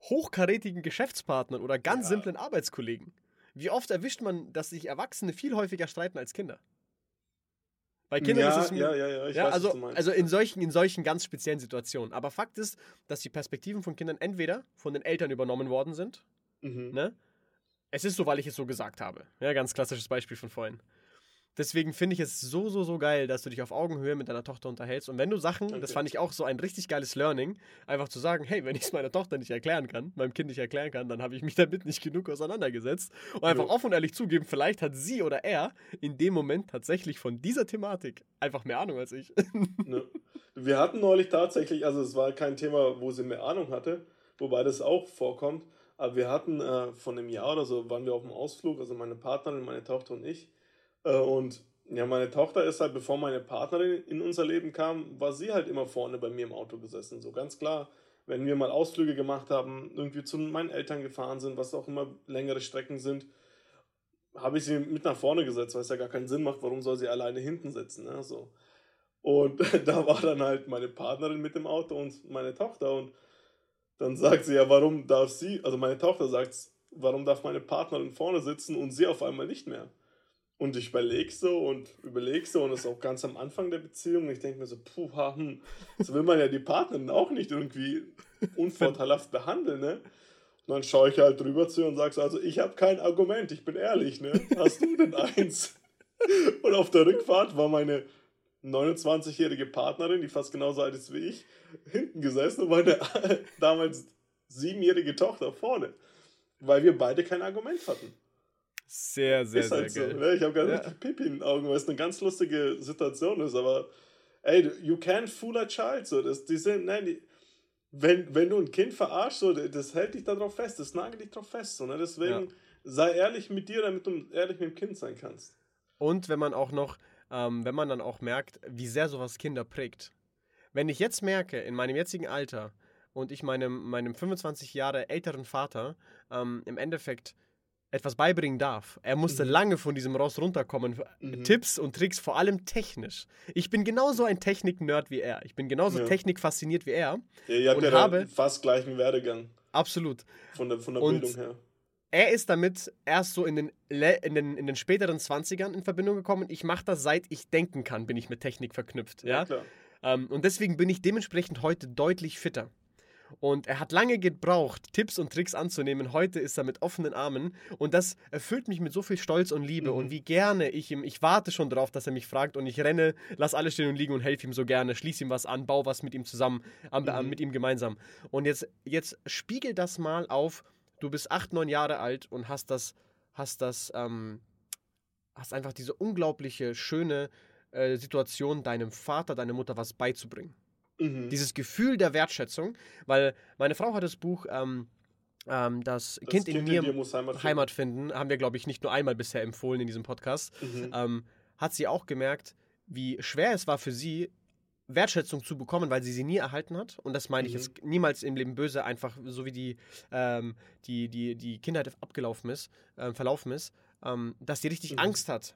Speaker 2: hochkarätigen Geschäftspartnern oder ganz simplen Arbeitskollegen. Wie oft erwischt man, dass sich Erwachsene viel häufiger streiten als Kinder? Bei Kindern
Speaker 3: ja,
Speaker 2: ist es.
Speaker 3: Ja, ja, ja, ich
Speaker 2: ja
Speaker 3: weiß,
Speaker 2: also, also in solchen, in solchen ganz speziellen Situationen. Aber Fakt ist, dass die Perspektiven von Kindern entweder von den Eltern übernommen worden sind. Mhm. Ne? Es ist so, weil ich es so gesagt habe. Ja, ganz klassisches Beispiel von vorhin. Deswegen finde ich es so, so, so geil, dass du dich auf Augenhöhe mit deiner Tochter unterhältst. Und wenn du Sachen, okay. das fand ich auch so ein richtig geiles Learning, einfach zu sagen, hey, wenn ich es meiner Tochter nicht erklären kann, meinem Kind nicht erklären kann, dann habe ich mich damit nicht genug auseinandergesetzt. Und einfach ja. offen und ehrlich zugeben, vielleicht hat sie oder er in dem Moment tatsächlich von dieser Thematik einfach mehr Ahnung als ich.
Speaker 3: Ja. Wir hatten neulich tatsächlich, also es war kein Thema, wo sie mehr Ahnung hatte, wobei das auch vorkommt, aber wir hatten äh, von einem Jahr oder so, waren wir auf dem Ausflug, also meine Partnerin, meine Tochter und ich, und ja, meine Tochter ist halt, bevor meine Partnerin in unser Leben kam, war sie halt immer vorne bei mir im Auto gesessen. So ganz klar, wenn wir mal Ausflüge gemacht haben, irgendwie zu meinen Eltern gefahren sind, was auch immer längere Strecken sind, habe ich sie mit nach vorne gesetzt, weil es ja gar keinen Sinn macht, warum soll sie alleine hinten sitzen. Ne? So. Und [laughs] da war dann halt meine Partnerin mit dem Auto und meine Tochter. Und dann sagt sie ja, warum darf sie, also meine Tochter sagt, warum darf meine Partnerin vorne sitzen und sie auf einmal nicht mehr? Und ich überlege so und überlege so und das ist auch ganz am Anfang der Beziehung. Ich denke mir so, puh, hm, so will man ja die Partnerin auch nicht irgendwie unvorteilhaft behandeln, ne? Und dann schaue ich halt drüber zu und sage so, also ich habe kein Argument, ich bin ehrlich, ne? Hast du denn eins? [laughs] Und auf der Rückfahrt war meine 29-jährige Partnerin, die fast genauso alt ist wie ich, hinten gesessen und meine [laughs] damals siebenjährige Tochter vorne, weil wir beide kein Argument hatten.
Speaker 2: Sehr, sehr, ist halt sehr
Speaker 3: so, Ne? Ich habe gerade ja. richtig Pipi in den Augen, weil es eine ganz lustige Situation ist, aber ey, you can't fool a child. So, das, die sind, nein, die, wenn, wenn du ein Kind verarschst, so, das hält dich darauf fest, das nagelt dich darauf fest. So, ne? Deswegen ja. sei ehrlich mit dir, damit du ehrlich mit dem Kind sein kannst.
Speaker 2: Und wenn man auch noch, ähm, wenn man dann auch merkt, wie sehr sowas Kinder prägt. Wenn ich jetzt merke, in meinem jetzigen Alter und ich meinem, meinem 25 Jahre älteren Vater ähm, im Endeffekt etwas beibringen darf. Er musste mhm. lange von diesem Ross runterkommen. Mhm. Tipps und Tricks, vor allem technisch. Ich bin genauso ein Technik-Nerd wie er. Ich bin genauso ja. technikfasziniert wie er.
Speaker 3: Ja, ihr habt und ja habe fast gleichen Werdegang.
Speaker 2: Absolut.
Speaker 3: Von der, von der Bildung her.
Speaker 2: Er ist damit erst so in den, in den, in den späteren 20ern in Verbindung gekommen. Ich mache das, seit ich denken kann, bin ich mit Technik verknüpft. Ja, ja? Ähm, und deswegen bin ich dementsprechend heute deutlich fitter. Und er hat lange gebraucht, Tipps und Tricks anzunehmen. Heute ist er mit offenen Armen. Und das erfüllt mich mit so viel Stolz und Liebe. Mhm. Und wie gerne ich ihm, ich warte schon darauf, dass er mich fragt. Und ich renne, lass alles stehen und liegen und helfe ihm so gerne. Schließe ihm was an, baue was mit ihm zusammen, mhm. mit ihm gemeinsam. Und jetzt, jetzt spiegel das mal auf. Du bist acht, neun Jahre alt und hast das, hast das, ähm, hast einfach diese unglaubliche, schöne äh, Situation, deinem Vater, deiner Mutter was beizubringen. Mhm. Dieses Gefühl der Wertschätzung, weil meine Frau hat das Buch ähm, ähm, das, das kind, kind, in mir, in muss Heimat, Heimat finden. haben wir, glaube ich, nicht nur einmal bisher empfohlen in diesem Podcast. Mhm. Ähm, hat sie auch gemerkt, wie schwer es war für sie, Wertschätzung zu bekommen, weil sie sie nie erhalten hat. Und das meine ich mhm. jetzt niemals im Leben böse, einfach so wie die, ähm, die, die, die Kindheit abgelaufen ist, äh, verlaufen ist, ähm, dass sie richtig mhm. Angst hat,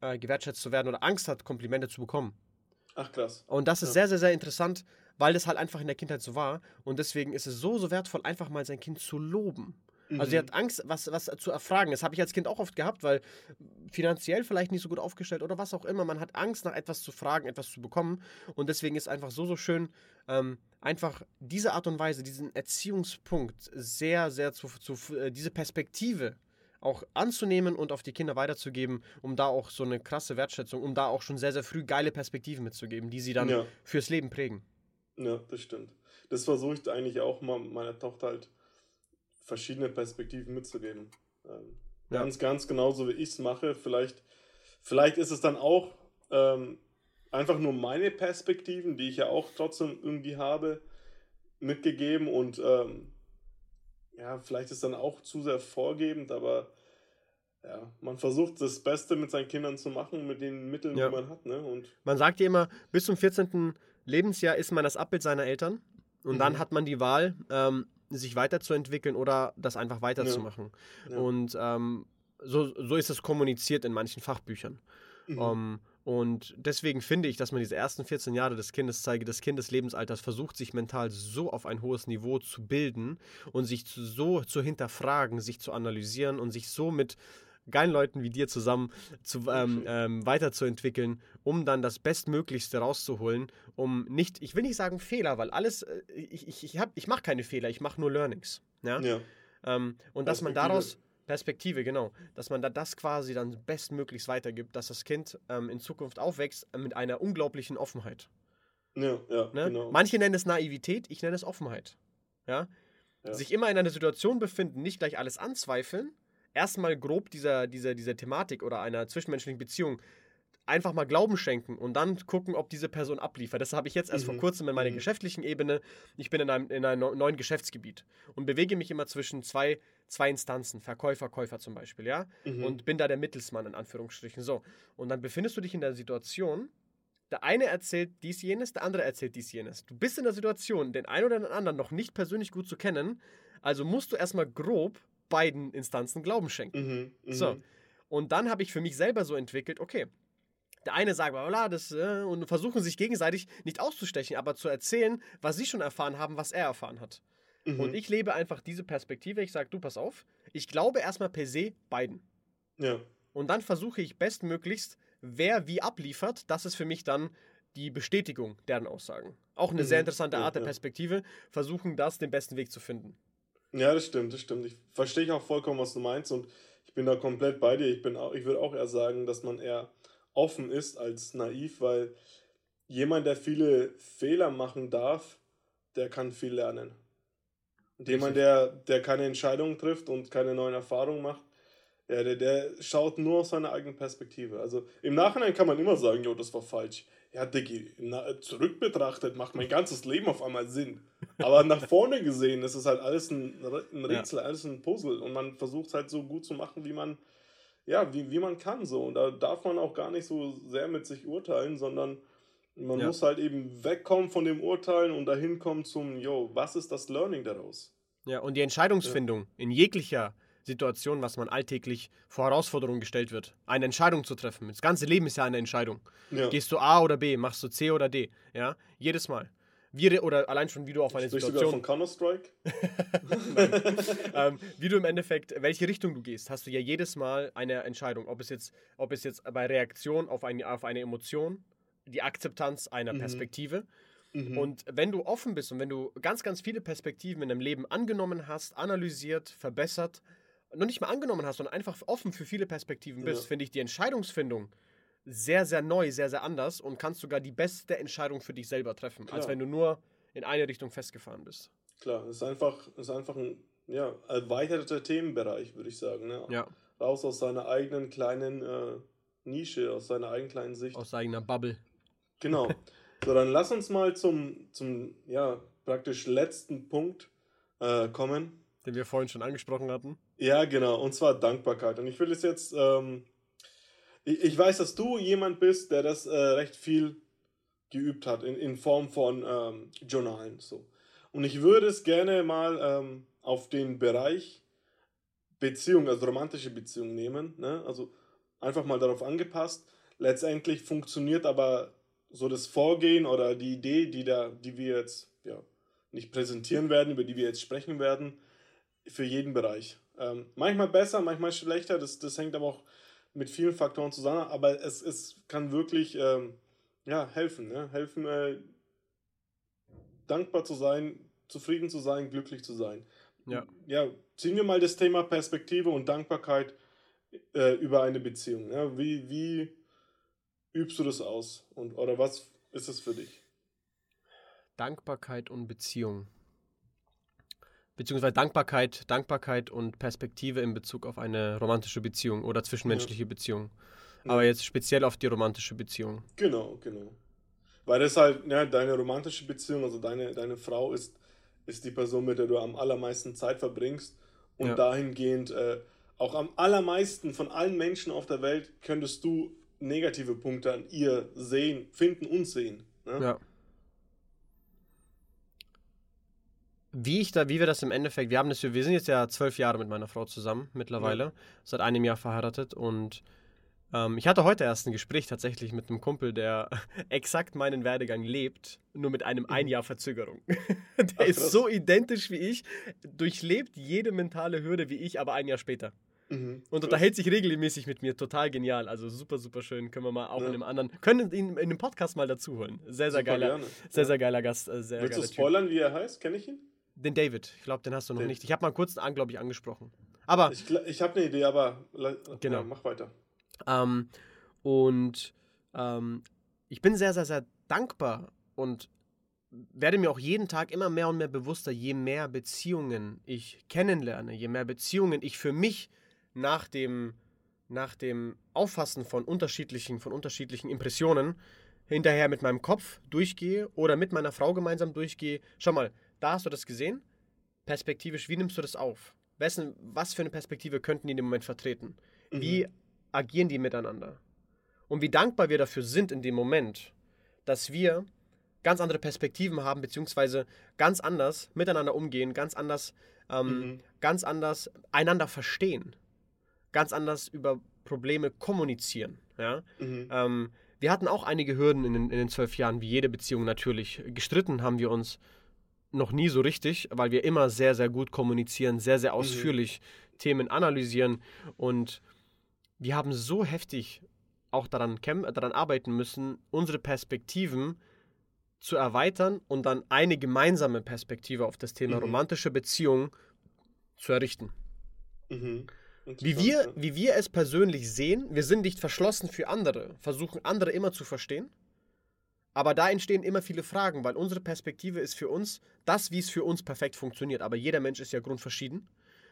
Speaker 2: äh, gewertschätzt zu werden oder Angst hat, Komplimente zu bekommen.
Speaker 3: Ach krass.
Speaker 2: Und das ist ja. sehr, sehr, sehr interessant, weil das halt einfach in der Kindheit so war. Und deswegen ist es so, so wertvoll, einfach mal sein Kind zu loben. Mhm. Also sie mhm. hat Angst, was, was zu erfragen. Das habe ich als Kind auch oft gehabt, weil finanziell vielleicht nicht so gut aufgestellt oder was auch immer. Man hat Angst, nach etwas zu fragen, etwas zu bekommen. Und deswegen ist einfach so, so schön, ähm, einfach diese Art und Weise, diesen Erziehungspunkt sehr, sehr zu, zu äh, diese Perspektive auch anzunehmen und auf die Kinder weiterzugeben, um da auch so eine krasse Wertschätzung, um da auch schon sehr, sehr früh geile Perspektiven mitzugeben, die sie dann ja. fürs Leben prägen.
Speaker 3: Ja, das stimmt. Das versuche ich eigentlich auch mal meiner Tochter halt verschiedene Perspektiven mitzugeben. Ähm, ja. Ganz, ganz genauso wie ich es mache. Vielleicht, vielleicht ist es dann auch ähm, einfach nur meine Perspektiven, die ich ja auch trotzdem irgendwie habe, mitgegeben und ähm, ja, vielleicht ist dann auch zu sehr vorgebend, aber ja, man versucht das Beste mit seinen Kindern zu machen, mit den Mitteln, ja. die man hat. Ne? Und
Speaker 2: man sagt ja immer, bis zum 14. Lebensjahr ist man das Abbild seiner Eltern und mhm. dann hat man die Wahl, ähm, sich weiterzuentwickeln oder das einfach weiterzumachen. Ja. Ja. Und ähm, so, so ist es kommuniziert in manchen Fachbüchern. Mhm. Um, ähm, Und deswegen finde ich, dass man diese ersten 14 Jahre des Kindes zeige, des Kindeslebensalters versucht, sich mental so auf ein hohes Niveau zu bilden und sich zu, so zu hinterfragen, sich zu analysieren und sich so mit geilen Leuten wie dir zusammen zu, ähm, [laughs] ähm, weiterzuentwickeln, um dann das Bestmöglichste rauszuholen, um nicht, ich will nicht sagen Fehler, weil alles, äh, ich, ich, ich, ich mache keine Fehler, ich mache nur Learnings. Ja. ja. Ähm, und dass man daraus Perspektive, genau. Dass man da das quasi dann bestmöglichst weitergibt, dass das Kind ähm, in Zukunft aufwächst äh, mit einer unglaublichen Offenheit.
Speaker 3: Ja, ja,
Speaker 2: ne? genau. Manche nennen es Naivität, ich nenne es Offenheit. Ja? ja? Sich immer in einer Situation befinden, nicht gleich alles anzweifeln, erstmal grob dieser, dieser, dieser Thematik oder einer zwischenmenschlichen Beziehung einfach mal Glauben schenken und dann gucken, ob diese Person abliefert. Das habe ich jetzt erst mhm. vor kurzem in meiner mhm. geschäftlichen Ebene. Ich bin in einem, in einem neuen Geschäftsgebiet und bewege mich immer zwischen zwei, zwei Instanzen, Verkäufer, Käufer zum Beispiel, ja, mhm. und bin da der Mittelsmann in Anführungsstrichen. So, und dann befindest du dich in der Situation, der eine erzählt dies, jenes, der andere erzählt dies, jenes. Du bist in der Situation, den einen oder den anderen noch nicht persönlich gut zu kennen, also musst du erstmal grob beiden Instanzen Glauben schenken. Mhm, so. Mhm. Und dann habe ich für mich selber so entwickelt, okay, der eine sagt, bla, das, äh, und versuchen sich gegenseitig nicht auszustechen, aber zu erzählen, was sie schon erfahren haben, was er erfahren hat. Mhm. Und ich lebe einfach diese Perspektive. Ich sage, du, pass auf, ich glaube erstmal per se beiden.
Speaker 3: Ja.
Speaker 2: Und dann versuche ich bestmöglichst, wer wie abliefert, das ist für mich dann die Bestätigung deren Aussagen. Auch eine mhm. sehr interessante Art ja, der Perspektive, versuchen das den besten Weg zu finden.
Speaker 3: Ja, das stimmt, das stimmt. Ich verstehe auch vollkommen, was du meinst und ich bin da komplett bei dir. Ich, bin auch, ich würde auch eher sagen, dass man eher offen ist als naiv, weil jemand, der viele Fehler machen darf, der kann viel lernen. Und jemand, der, der keine Entscheidungen trifft und keine neuen Erfahrungen macht, ja, der, der schaut nur aus seiner eigenen Perspektive. Also im Nachhinein kann man immer sagen, jo, das war falsch. Ja, Diggi, zurück betrachtet macht mein ganzes Leben auf einmal Sinn. Aber nach vorne gesehen ist es halt alles ein, ein Rätsel, ja. alles ein Puzzle. Und man versucht es halt so gut zu machen, wie man, ja, wie, wie man kann so. Und da darf man auch gar nicht so sehr mit sich urteilen, sondern man ja. muss halt eben wegkommen von dem Urteilen und dahin kommen zum, yo, was ist das Learning daraus?
Speaker 2: Ja, und die Entscheidungsfindung ja. in jeglicher Situation, was man alltäglich vor Herausforderungen gestellt wird, eine Entscheidung zu treffen. Das ganze Leben ist ja eine Entscheidung. Ja. Gehst du A oder B, machst du C oder D, ja, jedes Mal. Wie, oder allein schon, wie du auf eine Sprichst Situation.
Speaker 3: Von Counter-Strike? [laughs]
Speaker 2: ähm, wie du im Endeffekt, welche Richtung du gehst, hast du ja jedes Mal eine Entscheidung. Ob es jetzt, ob es jetzt bei Reaktion auf eine, auf eine Emotion, die Akzeptanz einer mhm. Perspektive. Mhm. Und wenn du offen bist und wenn du ganz, ganz viele Perspektiven in deinem Leben angenommen hast, analysiert, verbessert, noch nicht mal angenommen hast, sondern einfach offen für viele Perspektiven bist, ja. finde ich die Entscheidungsfindung sehr, sehr neu, sehr, sehr anders und kannst sogar die beste Entscheidung für dich selber treffen, Klar. als wenn du nur in eine Richtung festgefahren bist.
Speaker 3: Klar, es ist einfach, es ist einfach ein ja, erweiterter Themenbereich, würde ich sagen. Ne?
Speaker 2: Ja.
Speaker 3: Raus aus seiner eigenen kleinen äh, Nische, aus seiner eigenen kleinen Sicht.
Speaker 2: Aus eigener Bubble.
Speaker 3: Genau. [laughs] so, dann lass uns mal zum, zum ja, praktisch letzten Punkt äh, kommen.
Speaker 2: Den wir vorhin schon angesprochen hatten.
Speaker 3: Ja, genau, und zwar Dankbarkeit. Und ich will es jetzt ähm, ich, ich weiß, dass du jemand bist, der das äh, recht viel geübt hat in, in Form von ähm, Journalen. So. Und ich würde es gerne mal ähm, auf den Bereich Beziehung, also romantische Beziehung nehmen. Ne? Also einfach mal darauf angepasst. Letztendlich funktioniert aber so das Vorgehen oder die Idee, die, da, die wir jetzt ja, nicht präsentieren werden, über die wir jetzt sprechen werden, für jeden Bereich. Ähm, manchmal besser, manchmal schlechter. Das, das hängt aber auch mit vielen Faktoren zusammen, aber es, es kann wirklich ähm, ja, helfen. Ne? Helfen, äh, dankbar zu sein, zufrieden zu sein, glücklich zu sein.
Speaker 2: Ja.
Speaker 3: ja, ziehen wir mal das Thema Perspektive und Dankbarkeit äh, über eine Beziehung. Ne? Wie, wie übst du das aus? Und, oder was ist es für dich?
Speaker 2: Dankbarkeit und Beziehung beziehungsweise Dankbarkeit, Dankbarkeit und Perspektive in Bezug auf eine romantische Beziehung oder zwischenmenschliche ja. Beziehung. Aber ja. jetzt speziell auf die romantische Beziehung.
Speaker 3: Genau, genau. Weil das halt, ja, deine romantische Beziehung, also deine, deine Frau ist, ist die Person, mit der du am allermeisten Zeit verbringst. Und ja. dahingehend, äh, auch am allermeisten von allen Menschen auf der Welt, könntest du negative Punkte an ihr sehen, finden und sehen. Ne?
Speaker 2: Ja. Wie ich da, wie wir das im Endeffekt, wir haben das, wir sind jetzt ja zwölf Jahre mit meiner Frau zusammen mittlerweile, ja. seit einem Jahr verheiratet und Ähm, ich hatte heute erst ein Gespräch tatsächlich mit einem Kumpel, der [laughs] exakt meinen Werdegang lebt, nur mit einem ein Jahr Verzögerung. [laughs] der Ach, ist so identisch wie ich, durchlebt jede mentale Hürde wie ich, aber ein Jahr später. Mhm, und unterhält sich regelmäßig mit mir. Total genial. Also super, super schön. Können wir mal auch ja. in einem anderen. Können ihn in einem Podcast mal dazu holen. Sehr, sehr super geiler. Gerne. Sehr, sehr geiler Gast. Äh, sehr
Speaker 3: Willst du spoilern, typ. wie er heißt? Kenne ich ihn?
Speaker 2: Den David. Ich glaube, den hast du noch den. nicht. Ich habe mal kurz, glaube ich, angesprochen. Aber.
Speaker 3: Ich, ich habe eine Idee, aber. Genau. Ja, mach weiter.
Speaker 2: Ähm, und ähm, ich bin sehr, sehr, sehr dankbar und werde mir auch jeden Tag immer mehr und mehr bewusster, je mehr Beziehungen ich kennenlerne, je mehr Beziehungen ich für mich nach dem, nach dem Auffassen von unterschiedlichen, von unterschiedlichen Impressionen hinterher mit meinem Kopf durchgehe oder mit meiner Frau gemeinsam durchgehe. Schau mal, da hast du das gesehen. Perspektivisch, wie nimmst du das auf? Wessen, was für eine Perspektive könnten die in dem Moment vertreten? Wie mhm agieren die miteinander. Und wie dankbar wir dafür sind in dem Moment, dass wir ganz andere Perspektiven haben, beziehungsweise ganz anders miteinander umgehen, ganz anders, ähm, mhm. ganz anders einander verstehen, ganz anders über Probleme kommunizieren. Ja? Mhm. Ähm, wir hatten auch einige Hürden in den, in den zwölf Jahren, wie jede Beziehung natürlich. Gestritten haben wir uns noch nie so richtig, weil wir immer sehr, sehr gut kommunizieren, sehr, sehr mhm. ausführlich mhm. Themen analysieren und wir haben so heftig auch daran, daran arbeiten müssen, unsere Perspektiven zu erweitern und dann eine gemeinsame Perspektive auf das Thema mhm. romantische Beziehung zu errichten. Mhm. Wie wir, wie wir es persönlich sehen, wir sind nicht verschlossen für andere, versuchen andere immer zu verstehen. Aber da entstehen immer viele Fragen, weil unsere Perspektive ist für uns das, wie es für uns perfekt funktioniert. Aber jeder Mensch ist ja grundverschieden.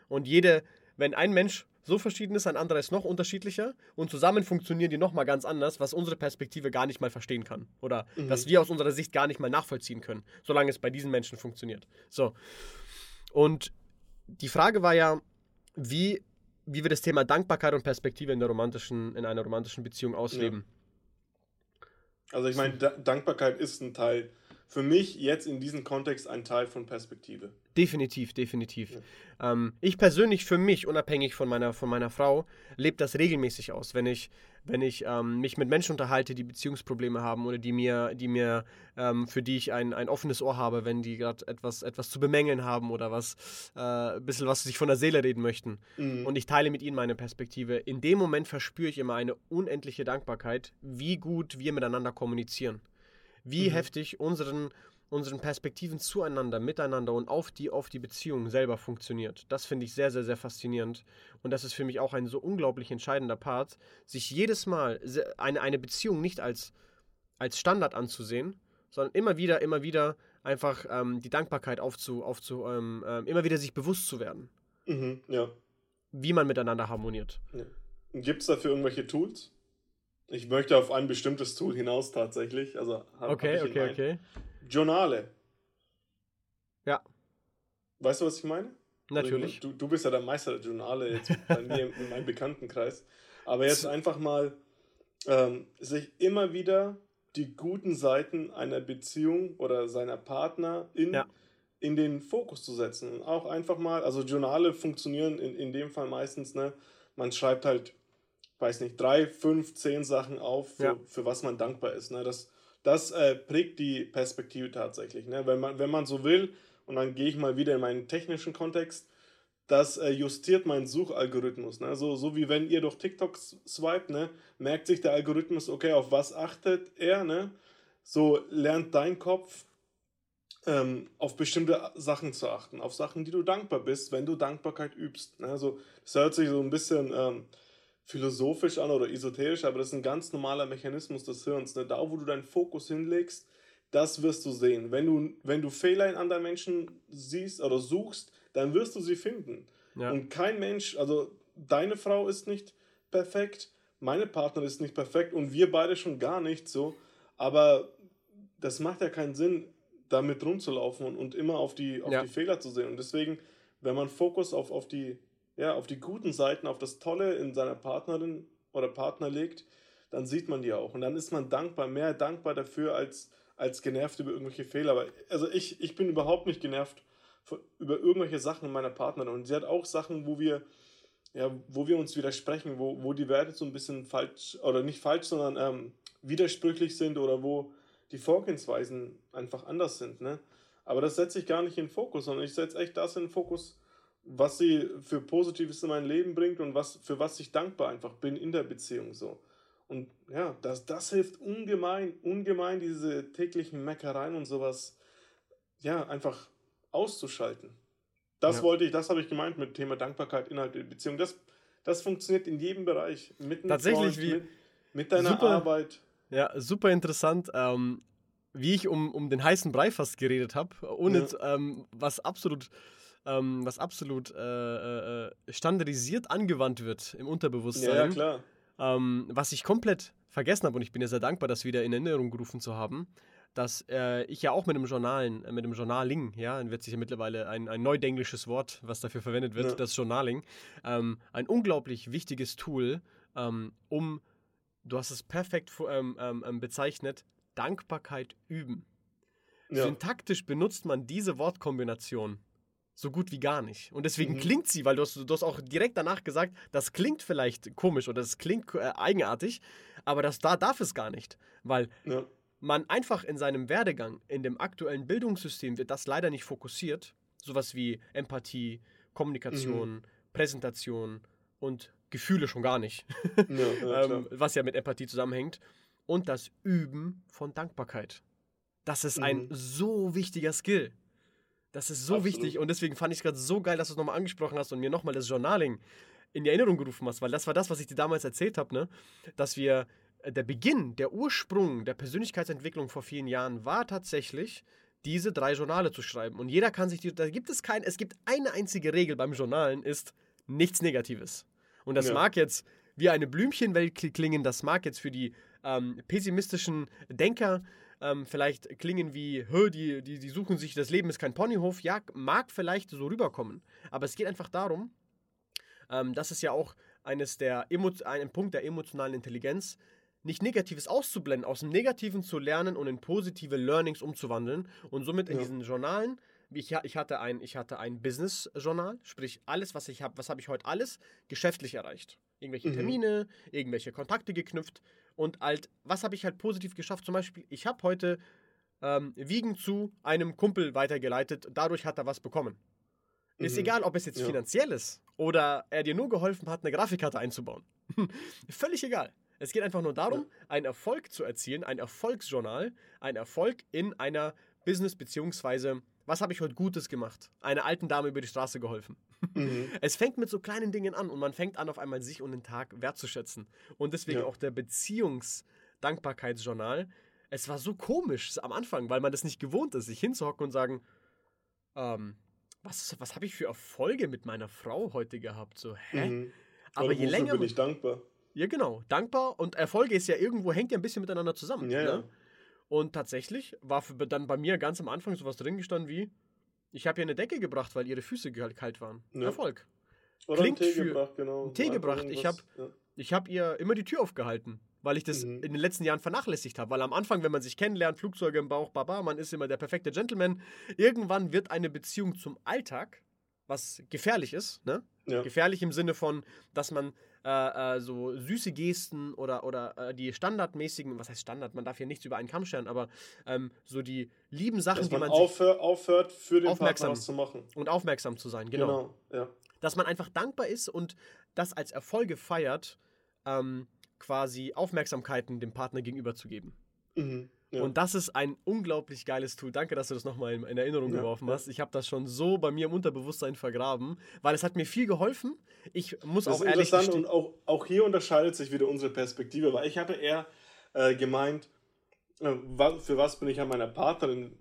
Speaker 2: Und jede, wenn ein Mensch so verschieden ist, ein anderer ist noch unterschiedlicher und zusammen funktionieren die nochmal ganz anders, was unsere Perspektive gar nicht mal verstehen kann. Oder mhm. was wir aus unserer Sicht gar nicht mal nachvollziehen können, solange es bei diesen Menschen funktioniert. So. Und die Frage war ja, wie, wie wir das Thema Dankbarkeit und Perspektive in, der romantischen, in einer romantischen Beziehung ausleben. Ja.
Speaker 3: Also ich meine, Dankbarkeit ist ein Teil für mich jetzt in diesem Kontext ein Teil von Perspektive.
Speaker 2: Definitiv, definitiv. Ja. Ähm, ich persönlich für mich, unabhängig von meiner, von meiner Frau, lebe das regelmäßig aus. Wenn ich, wenn ich ähm, mich mit Menschen unterhalte, die Beziehungsprobleme haben oder die mir, die mir, ähm, für die ich ein, ein offenes Ohr habe, wenn die gerade etwas, etwas zu bemängeln haben oder was, äh, ein bisschen was sich von der Seele reden möchten. Mhm. Und ich teile mit ihnen meine Perspektive. In dem Moment verspüre ich immer eine unendliche Dankbarkeit, wie gut wir miteinander kommunizieren wie mhm. heftig unseren, unseren Perspektiven zueinander, miteinander und auf die, auf die Beziehung selber funktioniert. Das finde ich sehr, sehr, sehr faszinierend. Und das ist für mich auch ein so unglaublich entscheidender Part, sich jedes Mal eine, eine Beziehung nicht als, als Standard anzusehen, sondern immer wieder, immer wieder einfach ähm, die Dankbarkeit aufzu, aufzu ähm, äh, immer wieder sich bewusst zu werden.
Speaker 3: Mhm, ja.
Speaker 2: Wie man miteinander harmoniert.
Speaker 3: Ja. Gibt es dafür irgendwelche Tools? Ich möchte auf ein bestimmtes Tool hinaus tatsächlich. Also
Speaker 2: hab, okay, hab okay, okay.
Speaker 3: Journale.
Speaker 2: Ja.
Speaker 3: Weißt du, was ich meine?
Speaker 2: Natürlich.
Speaker 3: Du, du bist ja der Meister der Journale jetzt bei mir in meinem Bekanntenkreis. Aber jetzt [laughs] einfach mal ähm, sich immer wieder die guten Seiten einer Beziehung oder seiner Partner in, ja. in den Fokus zu setzen. Und auch einfach mal, also Journale funktionieren in, in dem Fall meistens, ne? Man schreibt halt weiß nicht, drei, fünf, zehn Sachen auf, für, ja. für was man dankbar ist. Ne? Das, das äh, prägt die Perspektive tatsächlich. Ne? Wenn, man, wenn man so will, und dann gehe ich mal wieder in meinen technischen Kontext, das äh, justiert meinen Suchalgorithmus. Ne? So, so wie wenn ihr durch TikTok swipet, ne? merkt sich der Algorithmus, okay, auf was achtet er. Ne? So lernt dein Kopf ähm, auf bestimmte Sachen zu achten, auf Sachen, die du dankbar bist, wenn du Dankbarkeit übst. Ne? Also, das hört sich so ein bisschen... Ähm, philosophisch an oder esoterisch, aber das ist ein ganz normaler Mechanismus des Hirns. Ne? Da, wo du deinen Fokus hinlegst, das wirst du sehen. Wenn du, wenn du Fehler in anderen Menschen siehst oder suchst, dann wirst du sie finden. Ja. Und kein Mensch, also deine Frau ist nicht perfekt, meine Partnerin ist nicht perfekt und wir beide schon gar nicht so. Aber das macht ja keinen Sinn, damit rumzulaufen und, und immer auf die, auf ja. die Fehler zu sehen. Und deswegen, wenn man Fokus auf, auf die ja, auf die guten Seiten, auf das Tolle in seiner Partnerin oder Partner legt, dann sieht man die auch. Und dann ist man dankbar, mehr dankbar dafür, als, als genervt über irgendwelche Fehler. Aber also ich, ich bin überhaupt nicht genervt über irgendwelche Sachen in meiner Partnerin. Und sie hat auch Sachen, wo wir, ja, wo wir uns widersprechen, wo, wo die Werte so ein bisschen falsch, oder nicht falsch, sondern ähm, widersprüchlich sind oder wo die Vorgehensweisen einfach anders sind. Ne? Aber das setze ich gar nicht in den Fokus, sondern ich setze echt das in den Fokus, was sie für Positives in mein Leben bringt und was, für was ich dankbar einfach bin in der Beziehung so. Und ja, das, das hilft ungemein, ungemein, diese täglichen Meckereien und sowas, ja, einfach auszuschalten. Das ja. wollte ich, das habe ich gemeint mit Thema Dankbarkeit innerhalb der Beziehung. Das, das funktioniert in jedem Bereich.
Speaker 2: Mit Tatsächlich, Freund, wie
Speaker 3: mit, mit deiner super, Arbeit.
Speaker 2: Ja, super interessant. Ähm, wie ich um, um den heißen Brei fast geredet habe, ohne ja. ähm, was absolut ähm, was absolut äh, äh, standardisiert angewandt wird im Unterbewusstsein. Ja, ja klar. Ähm, was ich komplett vergessen habe und ich bin ja sehr dankbar, das wieder in Erinnerung gerufen zu haben, dass äh, ich ja auch mit dem Journalen, äh, mit dem Journaling, ja, wird sich ja mittlerweile ein, ein neudenglisches Wort, was dafür verwendet wird, ja. das Journaling, ähm, ein unglaublich wichtiges Tool, ähm, um, du hast es perfekt ähm, ähm, bezeichnet, Dankbarkeit üben. Ja. Syntaktisch benutzt man diese Wortkombination so gut wie gar nicht. Und deswegen mhm. klingt sie, weil du hast, du hast auch direkt danach gesagt, das klingt vielleicht komisch oder das klingt äh, eigenartig, aber das da darf es gar nicht, weil ja. man einfach in seinem Werdegang, in dem aktuellen Bildungssystem wird das leider nicht fokussiert. Sowas wie Empathie, Kommunikation, mhm. Präsentation und Gefühle schon gar nicht, ja, [laughs] ähm, was ja mit Empathie zusammenhängt. Und das Üben von Dankbarkeit. Das ist mhm. ein so wichtiger Skill. Das ist so Absolut. wichtig und deswegen fand ich es gerade so geil, dass du es nochmal angesprochen hast und mir nochmal das Journaling in die Erinnerung gerufen hast, weil das war das, was ich dir damals erzählt habe, ne? Dass wir, äh, der Beginn, der Ursprung der Persönlichkeitsentwicklung vor vielen Jahren war tatsächlich, diese drei Journale zu schreiben. Und jeder kann sich, die, da gibt es kein, es gibt eine einzige Regel beim Journalen, ist nichts Negatives. Und das ja. mag jetzt wie eine Blümchenwelt klingen, das mag jetzt für die ähm, pessimistischen Denker ähm, vielleicht klingen wie, die, die, die suchen sich, das Leben ist kein Ponyhof. Ja, mag vielleicht so rüberkommen. Aber es geht einfach darum, ähm, das ist ja auch eines der ein Punkt der emotionalen Intelligenz, nicht Negatives auszublenden, aus dem Negativen zu lernen und in positive Learnings umzuwandeln und somit in ja. diesen Journalen ich, ich hatte ein, ich hatte ein Business-Journal, sprich alles, was ich habe, was habe ich heute alles geschäftlich erreicht. Irgendwelche mhm. Termine, irgendwelche Kontakte geknüpft und halt, was habe ich halt positiv geschafft? Zum Beispiel, ich habe heute ähm, Wiegen zu einem Kumpel weitergeleitet, dadurch hat er was bekommen. Mhm. Ist egal, ob es jetzt ja. finanziell ist oder er dir nur geholfen hat, eine Grafikkarte einzubauen. [laughs] Völlig egal. Es geht einfach nur darum, ja. einen Erfolg zu erzielen, ein Erfolgsjournal, ein Erfolg in einer Business- bzw. was habe ich heute Gutes gemacht? Einer alten Dame über die Straße geholfen. Mhm. [laughs] Es fängt mit so kleinen Dingen an und man fängt an, auf einmal sich und den Tag wertzuschätzen. Und deswegen ja. auch der Beziehungsdankbarkeitsjournal. Es war so komisch am Anfang, weil man das nicht gewohnt ist, sich hinzuhocken und sagen, ähm, was, was habe ich für Erfolge mit meiner Frau heute gehabt? So, hä? Mhm.
Speaker 3: Aber je länger. bin ich dankbar.
Speaker 2: Ja, genau. Dankbar und Erfolge ist ja irgendwo, hängt ja ein bisschen miteinander zusammen. Ja, ne? ja. Und tatsächlich war für, dann bei mir ganz am Anfang sowas drin gestanden wie, ich habe ihr eine Decke gebracht, weil ihre Füße kalt waren. Ja. Erfolg.
Speaker 3: Oder Klingt Tee gebracht, genau.
Speaker 2: Tee gebracht. Ich habe ja. hab ihr immer die Tür aufgehalten, weil ich das mhm. in den letzten Jahren vernachlässigt habe. Weil am Anfang, wenn man sich kennenlernt, Flugzeuge im Bauch, baba, man ist immer der perfekte Gentleman. Irgendwann wird eine Beziehung zum Alltag, was gefährlich ist, ne? Ja. Gefährlich im Sinne von, dass man äh, äh, so süße Gesten oder, oder äh, die standardmäßigen, was heißt Standard, man darf hier nichts über einen Kamm scheren, aber ähm, so die lieben Sachen,
Speaker 3: Dass
Speaker 2: die man
Speaker 3: aufhör, aufhört, für den aufmerksam Partner was zu machen.
Speaker 2: Und aufmerksam zu sein, genau. genau ja. Dass man einfach dankbar ist und das als Erfolge feiert, ähm, quasi Aufmerksamkeiten dem Partner gegenüber zu geben. Mhm. Ja. Und das ist ein unglaublich geiles Tool. Danke, dass du das nochmal in, in Erinnerung ja, geworfen hast. Ich habe das schon so bei mir im Unterbewusstsein vergraben, weil es hat mir viel geholfen. Ich muss das auch ist ehrlich
Speaker 3: interessant und auch, auch hier unterscheidet sich wieder unsere Perspektive, weil ich habe eher äh, gemeint, äh, für was bin ich an meiner Partnerin,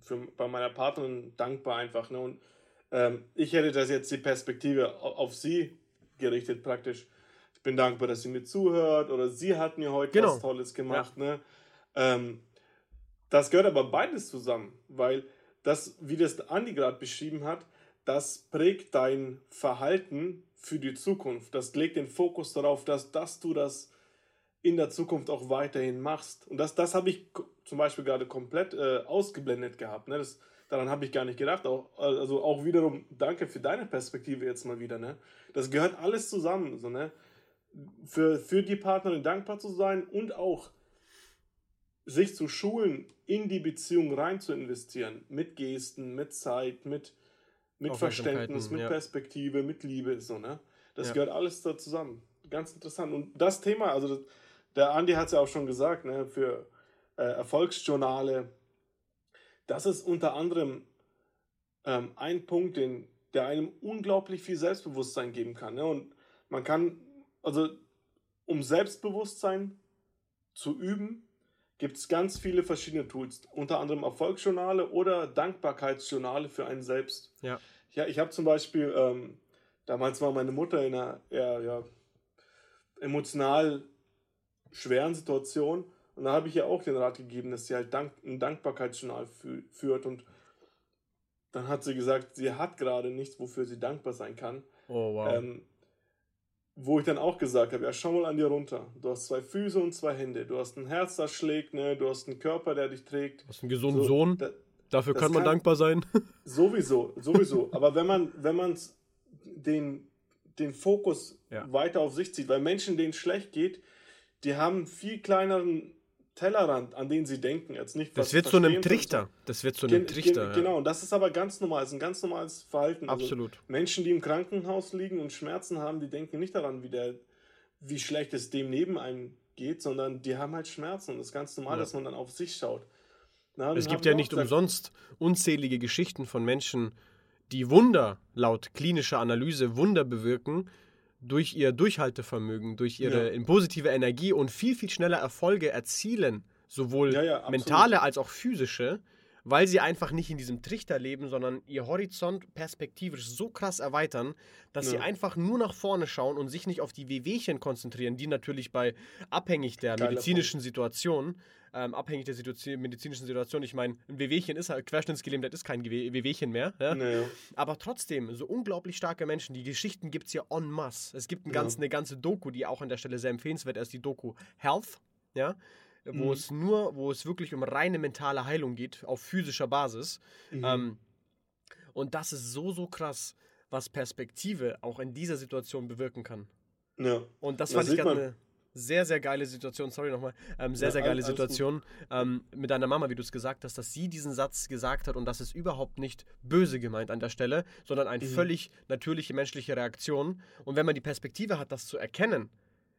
Speaker 3: für, bei meiner Partnerin dankbar einfach. Ne? Und ähm, ich hätte das jetzt die Perspektive auf, auf sie gerichtet praktisch. Ich bin dankbar, dass sie mir zuhört oder sie hat mir heute genau. was Tolles gemacht. Ja. Ne? Ähm, das gehört aber beides zusammen, weil das, wie das Andi gerade beschrieben hat, das prägt dein Verhalten für die Zukunft. Das legt den Fokus darauf, dass, dass du das in der Zukunft auch weiterhin machst. Und das, das habe ich zum Beispiel gerade komplett äh, ausgeblendet gehabt. Ne? Das, daran habe ich gar nicht gedacht. Auch, also auch wiederum danke für deine Perspektive jetzt mal wieder. Ne? Das gehört alles zusammen. So, ne? für, für die Partnerin dankbar zu sein und auch sich zu schulen, in die Beziehung rein zu investieren. Mit Gesten, mit Zeit, mit, mit Verständnis, mit ja. Perspektive, mit Liebe. So, ne? Das ja. gehört alles da zusammen. Ganz interessant. Und das Thema, also der Andi hat es ja auch schon gesagt, ne, für äh, Erfolgsjournale, das ist unter anderem ähm, ein Punkt, den, der einem unglaublich viel Selbstbewusstsein geben kann. Ne? Und man kann also um Selbstbewusstsein zu üben, gibt es ganz viele verschiedene Tools, unter anderem Erfolgsjournale oder Dankbarkeitsjournale für einen selbst. Ja. Ja, ich habe zum Beispiel, ähm, damals war meine Mutter in einer eher ja, emotional schweren Situation und da habe ich ihr auch den Rat gegeben, dass sie halt Dank, ein Dankbarkeitsjournal fü führt und dann hat sie gesagt, sie hat gerade nichts, wofür sie dankbar sein kann. Oh, wow. Ähm, wo ich dann auch gesagt habe, ja, schau mal an dir runter. Du hast zwei Füße und zwei Hände. Du hast ein Herz, das schlägt, ne? Du hast einen Körper, der dich trägt. Du
Speaker 2: hast einen gesunden so, Sohn. Da, Dafür kann man kann, dankbar sein. [laughs]
Speaker 3: Sowieso, sowieso. Aber wenn man, wenn man den, den Fokus ja. weiter auf sich zieht, weil Menschen, denen es schlecht geht, die haben viel kleineren Tellerrand, an den sie denken. Jetzt nicht,
Speaker 2: das wird zu einem Trichter. Das wird zu einem Trichter.
Speaker 3: Gen, genau, und das ist aber ganz normal. Das ist ein ganz normales Verhalten.
Speaker 2: Also Absolut.
Speaker 3: Also Menschen, die im Krankenhaus liegen und Schmerzen haben, die denken nicht daran, wie, der, wie schlecht es dem neben einem geht, sondern die haben halt Schmerzen. Und das ist ganz normal, ja. dass man dann auf sich schaut.
Speaker 2: Na, es gibt ja nicht gesagt, umsonst unzählige Geschichten von Menschen, die Wunder, laut klinischer Analyse, Wunder bewirken, durch ihr Durchhaltevermögen, durch ihre ja. positive Energie und viel, viel schneller Erfolge erzielen, sowohl ja, ja, mentale als auch physische, weil sie einfach nicht in diesem Trichter leben, sondern ihr Horizont perspektivisch so krass erweitern, dass sie einfach nur nach vorne schauen und sich nicht auf die Wehwehchen konzentrieren, die natürlich bei abhängig der Geiler medizinischen Punkt. Situation ähm, abhängig der Situation, medizinischen Situation. Ich meine, ein Wehwehchen ist halt, Querschnittsgelähmtheit ist kein Wehwehchen mehr. Ja? Naja. Aber trotzdem, so unglaublich starke Menschen, die Geschichten gibt es ja en masse. Es gibt ein ganz, ja. eine ganze Doku, die auch an der Stelle sehr empfehlenswert ist, die Doku Health, ja, wo mhm. es nur, wo es wirklich um reine mentale Heilung geht, auf physischer Basis. Mhm. Ähm, und das ist so, so krass, was Perspektive auch in dieser Situation bewirken kann. Ja. Und das fand ich gerade sehr, sehr geile Situation, sorry nochmal, ähm, sehr, ja, sehr geile Situation ähm, mit deiner Mama, wie du es gesagt hast, dass sie diesen Satz gesagt hat und das ist überhaupt nicht böse gemeint an der Stelle, sondern eine mhm. völlig natürliche menschliche Reaktion. Und wenn man die Perspektive hat, das zu erkennen,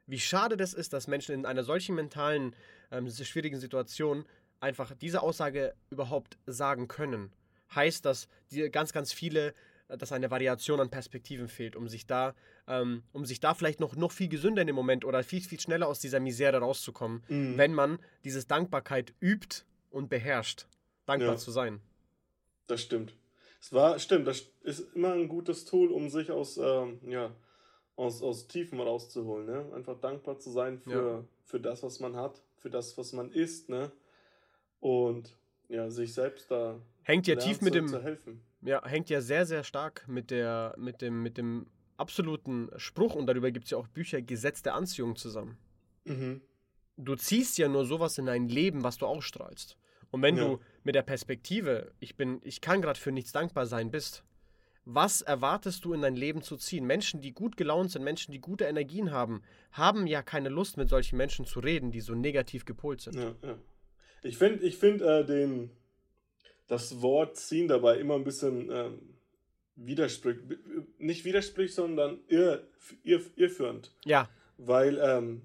Speaker 2: wie schade das ist, dass Menschen in einer solchen mentalen, ähm, schwierigen Situation einfach diese Aussage überhaupt sagen können, heißt, dass die ganz, ganz viele dass eine Variation an Perspektiven fehlt, um sich da, ähm, um sich da vielleicht noch, noch viel gesünder in dem Moment oder viel, viel schneller aus dieser Misere rauszukommen, mhm. wenn man dieses Dankbarkeit übt und beherrscht, dankbar ja. zu sein.
Speaker 3: Das stimmt. Es war, stimmt, das ist immer ein gutes Tool, um sich aus, ähm, ja, aus, aus Tiefen rauszuholen. Ne? Einfach dankbar zu sein für, ja. für das, was man hat, für das, was man ist, ne? Und ja, sich selbst da
Speaker 2: hängt ja tief mit dem ja, hängt ja sehr, sehr stark mit, der, mit, dem, mit dem absoluten Spruch, und darüber gibt es ja auch Bücher, Gesetz der Anziehung zusammen. Mhm. Du ziehst ja nur sowas in dein Leben, was du ausstrahlst. Und wenn ja. du mit der Perspektive, ich bin, ich kann gerade für nichts dankbar sein, bist, was erwartest du in dein Leben zu ziehen? Menschen, die gut gelaunt sind, Menschen, die gute Energien haben, haben ja keine Lust, mit solchen Menschen zu reden, die so negativ gepolt sind.
Speaker 3: Ja, ja. Ich finde ich find, äh, den, das Wort ziehen dabei immer ein bisschen ähm, widersprüchlich, nicht widersprüchlich, sondern irr, irr, irrführend. Ja. Weil ähm,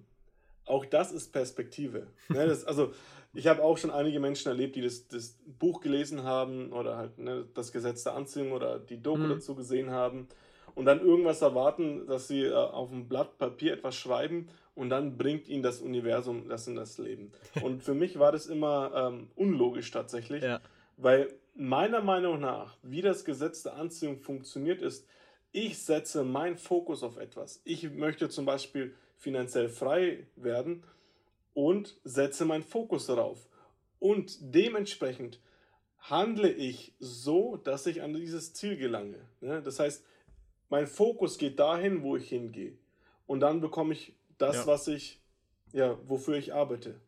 Speaker 3: auch das ist Perspektive. ne, das, also ich habe auch schon einige Menschen erlebt, die das, das Buch gelesen haben oder halt ne, das Gesetz der Anziehung oder die Doku mhm. dazu gesehen haben und dann irgendwas erwarten, dass sie äh, auf einem Blatt Papier etwas schreiben und dann bringt ihnen das Universum das in das Leben. [laughs] Und für mich war das immer ähm, unlogisch tatsächlich. Ja. Weil meiner Meinung nach, wie das Gesetz der Anziehung funktioniert, ist, ich setze meinen Fokus auf etwas. Ich möchte zum Beispiel finanziell frei werden und setze meinen Fokus darauf. Und dementsprechend handle ich so, dass ich an dieses Ziel gelange. Ne? Das heißt, mein Fokus geht dahin, wo ich hingehe. Und dann bekomme ich das, ja. was ich, ja, wofür ich arbeite.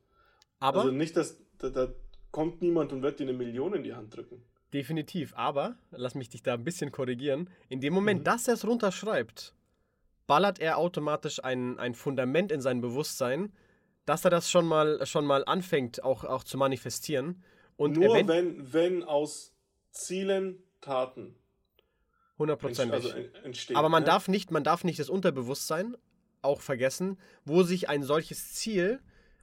Speaker 3: Aber also nicht, dass, dass, kommt niemand und wird dir eine Million in die Hand drücken.
Speaker 2: Definitiv. Aber, lass mich dich da ein bisschen korrigieren, in dem Moment, mhm. dass er es runterschreibt, ballert er automatisch ein, ein Fundament in sein Bewusstsein, dass er das schon mal, schon mal anfängt, auch, auch zu manifestieren. Und
Speaker 3: Nur wenn, wenn aus Zielen Taten.
Speaker 2: Hundertprozentig. Also Aber man, ne? darf nicht, man darf nicht das Unterbewusstsein auch vergessen, wo sich ein solches Ziel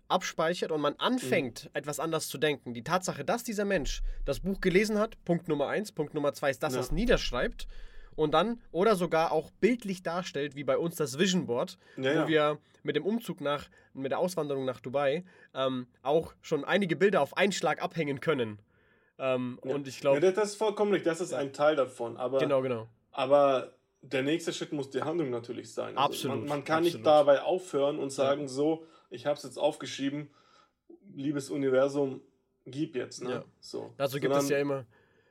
Speaker 2: abspeichert und man anfängt, mhm. etwas anders zu denken. Die Tatsache, dass dieser Mensch das Buch gelesen hat, Punkt Nummer eins, Punkt Nummer zwei ist, dass ja. er es niederschreibt und dann oder sogar auch bildlich darstellt, wie bei uns das Vision Board, ja, wo ja. wir mit dem Umzug nach, mit der Auswanderung nach Dubai ähm, auch schon einige Bilder auf einen Schlag abhängen können. Ähm, und ich glaube.
Speaker 3: Ja, das ist vollkommen richtig, das ist ein Teil davon. Aber,
Speaker 2: genau, genau.
Speaker 3: Aber der nächste Schritt muss die Handlung natürlich sein.
Speaker 2: Also absolut.
Speaker 3: Man, man kann
Speaker 2: absolut.
Speaker 3: nicht dabei aufhören und sagen, so, ich habe es jetzt aufgeschrieben, liebes Universum, gib jetzt. Ne? Ja.
Speaker 2: So. Dazu gibt Sondern, es ja immer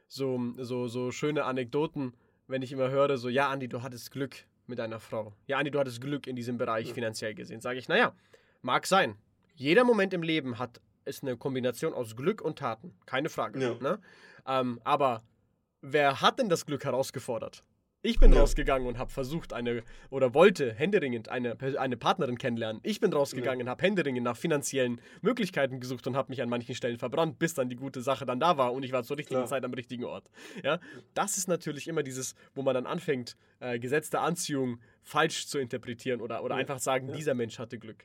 Speaker 2: so, so, so schöne Anekdoten, wenn ich immer höre, so, ja, Andi, du hattest Glück mit deiner Frau. Ja, Andi, du hattest Glück in diesem Bereich ja. finanziell gesehen. Sage ich, naja, mag sein. Jeder Moment im Leben hat ist eine Kombination aus Glück und Taten. Keine Frage. Ja. Ne? Ähm, aber wer hat denn das Glück herausgefordert? Ich bin ja. rausgegangen und habe versucht, eine oder wollte händeringend eine, eine Partnerin kennenlernen. Ich bin rausgegangen ja. und habe händeringend nach finanziellen Möglichkeiten gesucht und habe mich an manchen Stellen verbrannt, bis dann die gute Sache dann da war und ich war zur richtigen Klar. Zeit am richtigen Ort. Ja, das ist natürlich immer dieses, wo man dann anfängt, äh, Gesetz der Anziehung falsch zu interpretieren oder, oder ja. einfach sagen, dieser Mensch hatte Glück.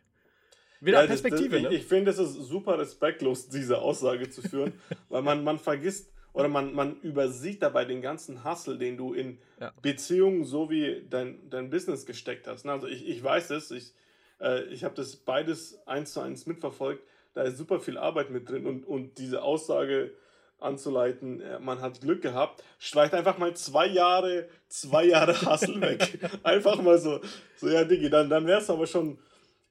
Speaker 3: Wieder ja, Perspektive, das, das, ne? Ich, ich finde, es ist super respektlos, diese Aussage zu führen, [laughs] weil man, man vergisst oder man, man übersieht dabei den ganzen Hustle, den du in ja. Beziehungen sowie dein, dein Business gesteckt hast. Also ich, ich weiß es, ich, äh, ich habe das beides eins zu eins mitverfolgt. Da ist super viel Arbeit mit drin und, und diese Aussage anzuleiten, äh, man hat Glück gehabt, streicht einfach mal zwei Jahre, zwei Jahre [laughs] Hustle weg. einfach mal so, so ja, Digi, dann, dann wäre es aber schon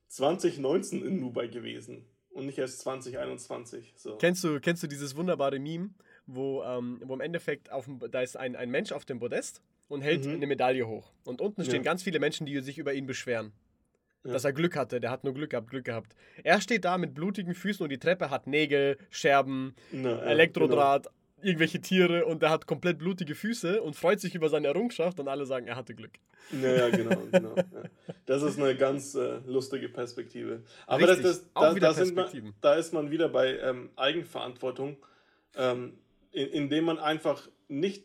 Speaker 3: 2019 in Dubai gewesen und nicht erst 2021. So.
Speaker 2: Kennst, du, kennst du dieses wunderbare Meme, wo, ähm, wo im Endeffekt auf dem, da ist ein, ein Mensch auf dem Podest und hält mhm. eine Medaille hoch. Und unten stehen ja. ganz viele Menschen, die sich über ihn beschweren. Ja. Dass er Glück hatte, der hat nur Glück gehabt, Glück gehabt. Er steht da mit blutigen Füßen und die Treppe hat Nägel, Scherben, Na, Elektrodraht, genau irgendwelche Tiere und er hat komplett blutige Füße und freut sich über seine Errungenschaft und alle sagen, er hatte Glück.
Speaker 3: Ja, ja genau. genau ja. Das ist eine ganz äh, lustige Perspektive. Aber Richtig, das, das, da, da, man, da, ist man wieder bei ähm, Eigenverantwortung, ähm, in, indem man einfach nicht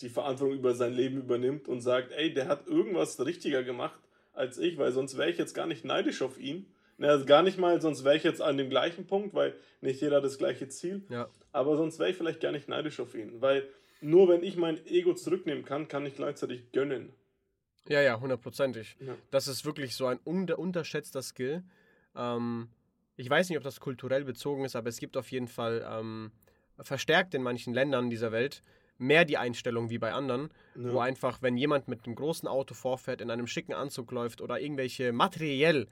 Speaker 3: die Verantwortung über sein Leben übernimmt und sagt, ey, der hat irgendwas richtiger gemacht als ich, weil sonst wäre ich jetzt gar nicht neidisch auf ihn Ne, also gar nicht mal, sonst wäre ich jetzt an dem gleichen Punkt, weil nicht jeder hat das gleiche Ziel.
Speaker 2: Ja.
Speaker 3: Aber sonst wäre ich vielleicht gar nicht neidisch auf ihn. Weil nur wenn ich mein Ego zurücknehmen kann, kann ich gleichzeitig gönnen.
Speaker 2: Ja, ja, hundertprozentig. Ja. Das ist wirklich so ein unter unterschätzter Skill. Ähm, ich weiß nicht, ob das kulturell bezogen ist, aber es gibt auf jeden Fall ähm, verstärkt in manchen Ländern dieser Welt mehr die Einstellung wie bei anderen, ja. wo einfach, wenn jemand mit einem großen Auto vorfährt, in einem schicken Anzug läuft oder irgendwelche materiell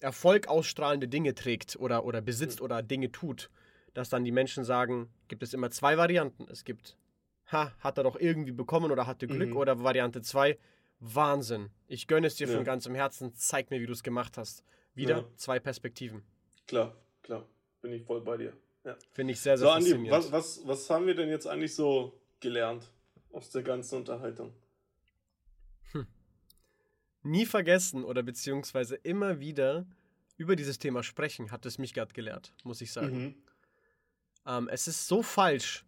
Speaker 2: Erfolg ausstrahlende Dinge trägt oder, oder besitzt mhm. oder Dinge tut, dass dann die Menschen sagen, gibt es immer zwei Varianten. Es gibt, ha, hat er doch irgendwie bekommen oder hatte Glück mhm. oder Variante 2, Wahnsinn. Ich gönne es dir ja. von ganzem Herzen, zeig mir, wie du es gemacht hast. Wieder ja. zwei Perspektiven.
Speaker 3: Klar, klar. Bin ich voll bei dir. Ja.
Speaker 2: Finde ich sehr, sehr so,
Speaker 3: Andi, was, was, was haben wir denn jetzt eigentlich so gelernt aus der ganzen Unterhaltung?
Speaker 2: nie vergessen oder beziehungsweise immer wieder über dieses Thema sprechen, hat es mich gerade gelehrt, muss ich sagen. Mhm. Ähm, es ist so falsch,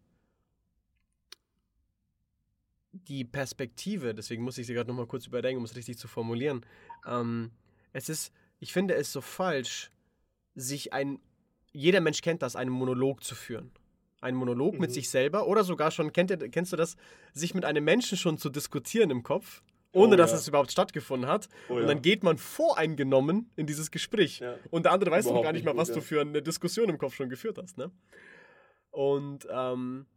Speaker 2: die Perspektive, deswegen muss ich sie gerade nochmal kurz überdenken, um es richtig zu formulieren. Ähm, es ist, ich finde es so falsch, sich ein, jeder Mensch kennt das, einen Monolog zu führen. Einen Monolog mhm. mit sich selber oder sogar schon, kennt ihr, kennst du das, sich mit einem Menschen schon zu diskutieren im Kopf ohne oh, dass ja. es überhaupt stattgefunden hat. Oh, und dann geht man voreingenommen in dieses Gespräch. Ja. Und der andere weiß noch gar nicht mal, was du für eine Diskussion im Kopf schon geführt hast. Ne? Und ähm,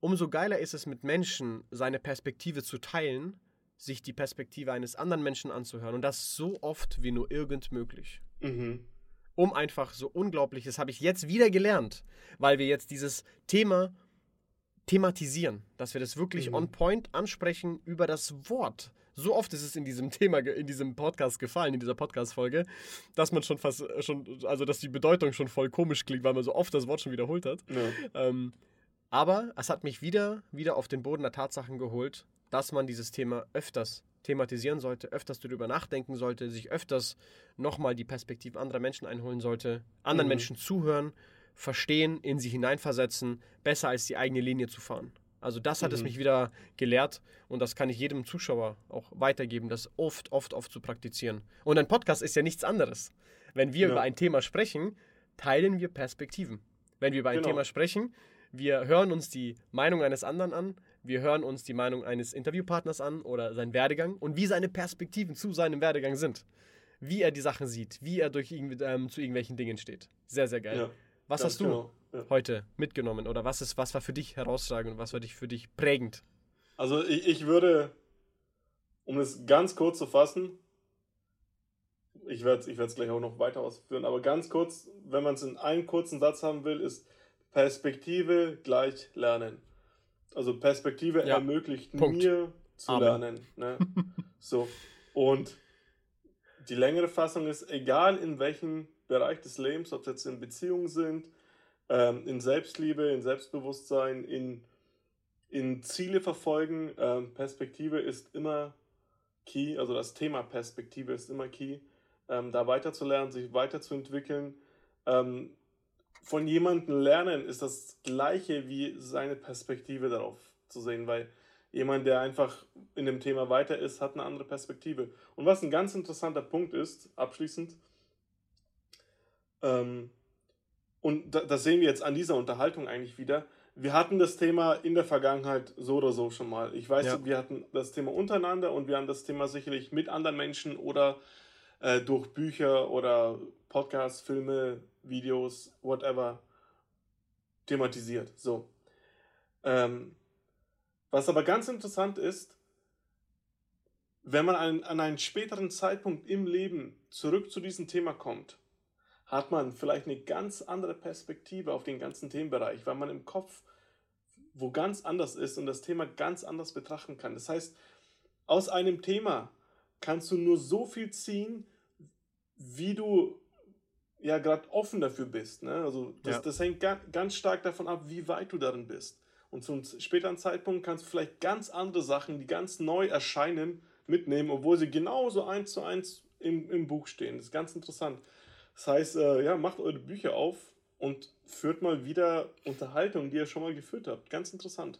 Speaker 2: umso geiler ist es mit Menschen, seine Perspektive zu teilen, sich die Perspektive eines anderen Menschen anzuhören. Und das so oft wie nur irgend möglich. Mhm. Um einfach so unglaublich, das habe ich jetzt wieder gelernt, weil wir jetzt dieses Thema thematisieren, dass wir das wirklich mhm. on point ansprechen über das Wort so oft ist es in diesem [laughs] Thema, in diesem Podcast gefallen, in dieser Podcast-Folge, dass man schon fast äh, schon, also dass die Bedeutung schon voll komisch klingt, weil man so oft das Wort schon wiederholt hat. Ja. Ähm, Aber es hat mich wieder, wieder auf den Boden der Tatsachen geholt, dass man dieses Thema öfters thematisieren sollte, öfters darüber nachdenken sollte, sich öfters nochmal die Perspektiven anderer Menschen einholen sollte, anderen mhm. Menschen zuhören, verstehen, in sie hineinversetzen, besser als die eigene Linie zu fahren. Also das hat mhm. es mich wieder gelehrt und das kann ich jedem Zuschauer auch weitergeben, das oft, oft, oft zu praktizieren. Und ein Podcast ist ja nichts anderes. Wenn wir ja. über ein Thema sprechen, teilen wir Perspektiven. Wenn wir über ein genau. Thema sprechen, wir hören uns die Meinung eines anderen an, wir hören uns die Meinung eines Interviewpartners an oder seinen Werdegang und wie seine Perspektiven zu seinem Werdegang sind. Wie er die Sachen sieht, wie er durch, ähm, zu irgendwelchen Dingen steht. Sehr, sehr geil. Ja, was hast du genau. ja. heute mitgenommen oder was, ist, was war für dich herausragend und was war für dich prägend?
Speaker 3: Also ich, ich würde, um es ganz kurz zu fassen, ich werde es ich gleich auch noch weiter ausführen, aber ganz kurz, wenn man es in einem kurzen Satz haben will, ist Perspektive gleich Lernen. Also Perspektive ja. ermöglicht Punkt. mir zu Amen. lernen. Ne? [laughs] so. Und die längere Fassung ist, egal in welchem Bereich des Lebens, ob es jetzt in Beziehungen sind, ähm, in Selbstliebe, in Selbstbewusstsein, in, in Ziele verfolgen, ähm, Perspektive ist immer key, also das Thema Perspektive ist immer key, ähm, da weiterzulernen, sich weiterzuentwickeln. Ähm, von jemandem lernen ist das gleiche wie seine Perspektive darauf zu sehen, weil jemand, der einfach in dem Thema weiter ist, hat eine andere Perspektive. Und was ein ganz interessanter Punkt ist, abschließend, ähm, und das sehen wir jetzt an dieser Unterhaltung eigentlich wieder, wir hatten das Thema in der Vergangenheit so oder so schon mal. Ich weiß, ja. wir hatten das Thema untereinander und wir haben das Thema sicherlich mit anderen Menschen oder äh, durch Bücher oder Podcasts, Filme, Videos, whatever, thematisiert. So. Ähm, was aber ganz interessant ist, wenn man an, an einen späteren Zeitpunkt im Leben zurück zu diesem Thema kommt, hat man vielleicht eine ganz andere Perspektive auf den ganzen Themenbereich, weil man im Kopf wo ganz anders ist und das Thema ganz anders betrachten kann. Das heißt, aus einem Thema kannst du nur so viel ziehen, wie du ja gerade offen dafür bist. Ne? Also das, ja. das hängt ga, ganz stark davon ab, wie weit du darin bist. Und zum späteren Zeitpunkt kannst du vielleicht ganz andere Sachen, die ganz neu erscheinen, mitnehmen, obwohl sie genauso eins zu eins im, im Buch stehen. Das ist ganz interessant. Das heißt, äh, ja, macht eure Bücher auf und führt mal wieder Unterhaltung, die ihr schon mal geführt habt. Ganz interessant.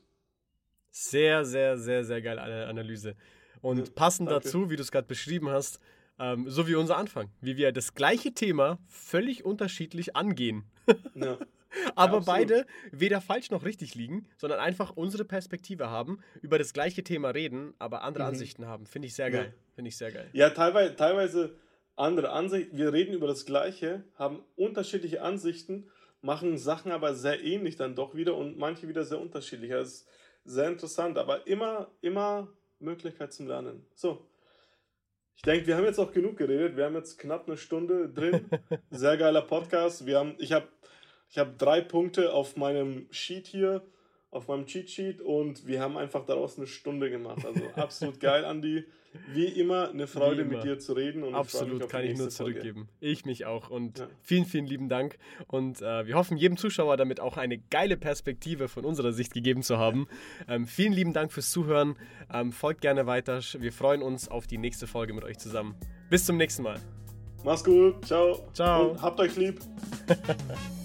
Speaker 2: Sehr, sehr, sehr, sehr geile Analyse. Und ja, passend danke. dazu, wie du es gerade beschrieben hast, ähm, so wie unser Anfang, wie wir das gleiche Thema völlig unterschiedlich angehen. Ja. [laughs] Aber ja, beide weder falsch noch richtig liegen, sondern einfach unsere Perspektive haben, über das gleiche Thema reden, aber andere mhm. Ansichten haben. Finde ich sehr geil. Ja. Finde ich sehr geil.
Speaker 3: Ja, teilweise, teilweise andere Ansichten. Wir reden über das Gleiche, haben unterschiedliche Ansichten, machen Sachen aber sehr ähnlich dann doch wieder und manche wieder sehr unterschiedlich. Das ist sehr interessant, aber immer, immer Möglichkeit zum Lernen. So, ich denke, wir haben jetzt auch genug geredet. Wir haben jetzt knapp eine Stunde drin. [laughs] Sehr geiler Podcast. Wir haben, ich habe ich hab drei Punkte auf meinem Sheet hier, auf meinem Cheat Sheet und wir haben einfach daraus eine Stunde gemacht. Also absolut geil, Andi. Wie immer eine Freude immer. mit dir zu reden.
Speaker 2: Und Absolut, ich kann ich nur zurückgeben. Folge. Ich mich auch. Und ja. vielen, vielen lieben Dank. Und äh, wir hoffen, jedem Zuschauer damit auch eine geile Perspektive von unserer Sicht gegeben zu haben. Ähm, vielen lieben Dank fürs Zuhören. Ähm, folgt gerne weiter. Wir freuen uns auf die nächste Folge mit euch zusammen. Bis zum nächsten Mal.
Speaker 3: Mach's gut. Ciao.
Speaker 2: Ciao.
Speaker 3: Und habt euch lieb. [laughs]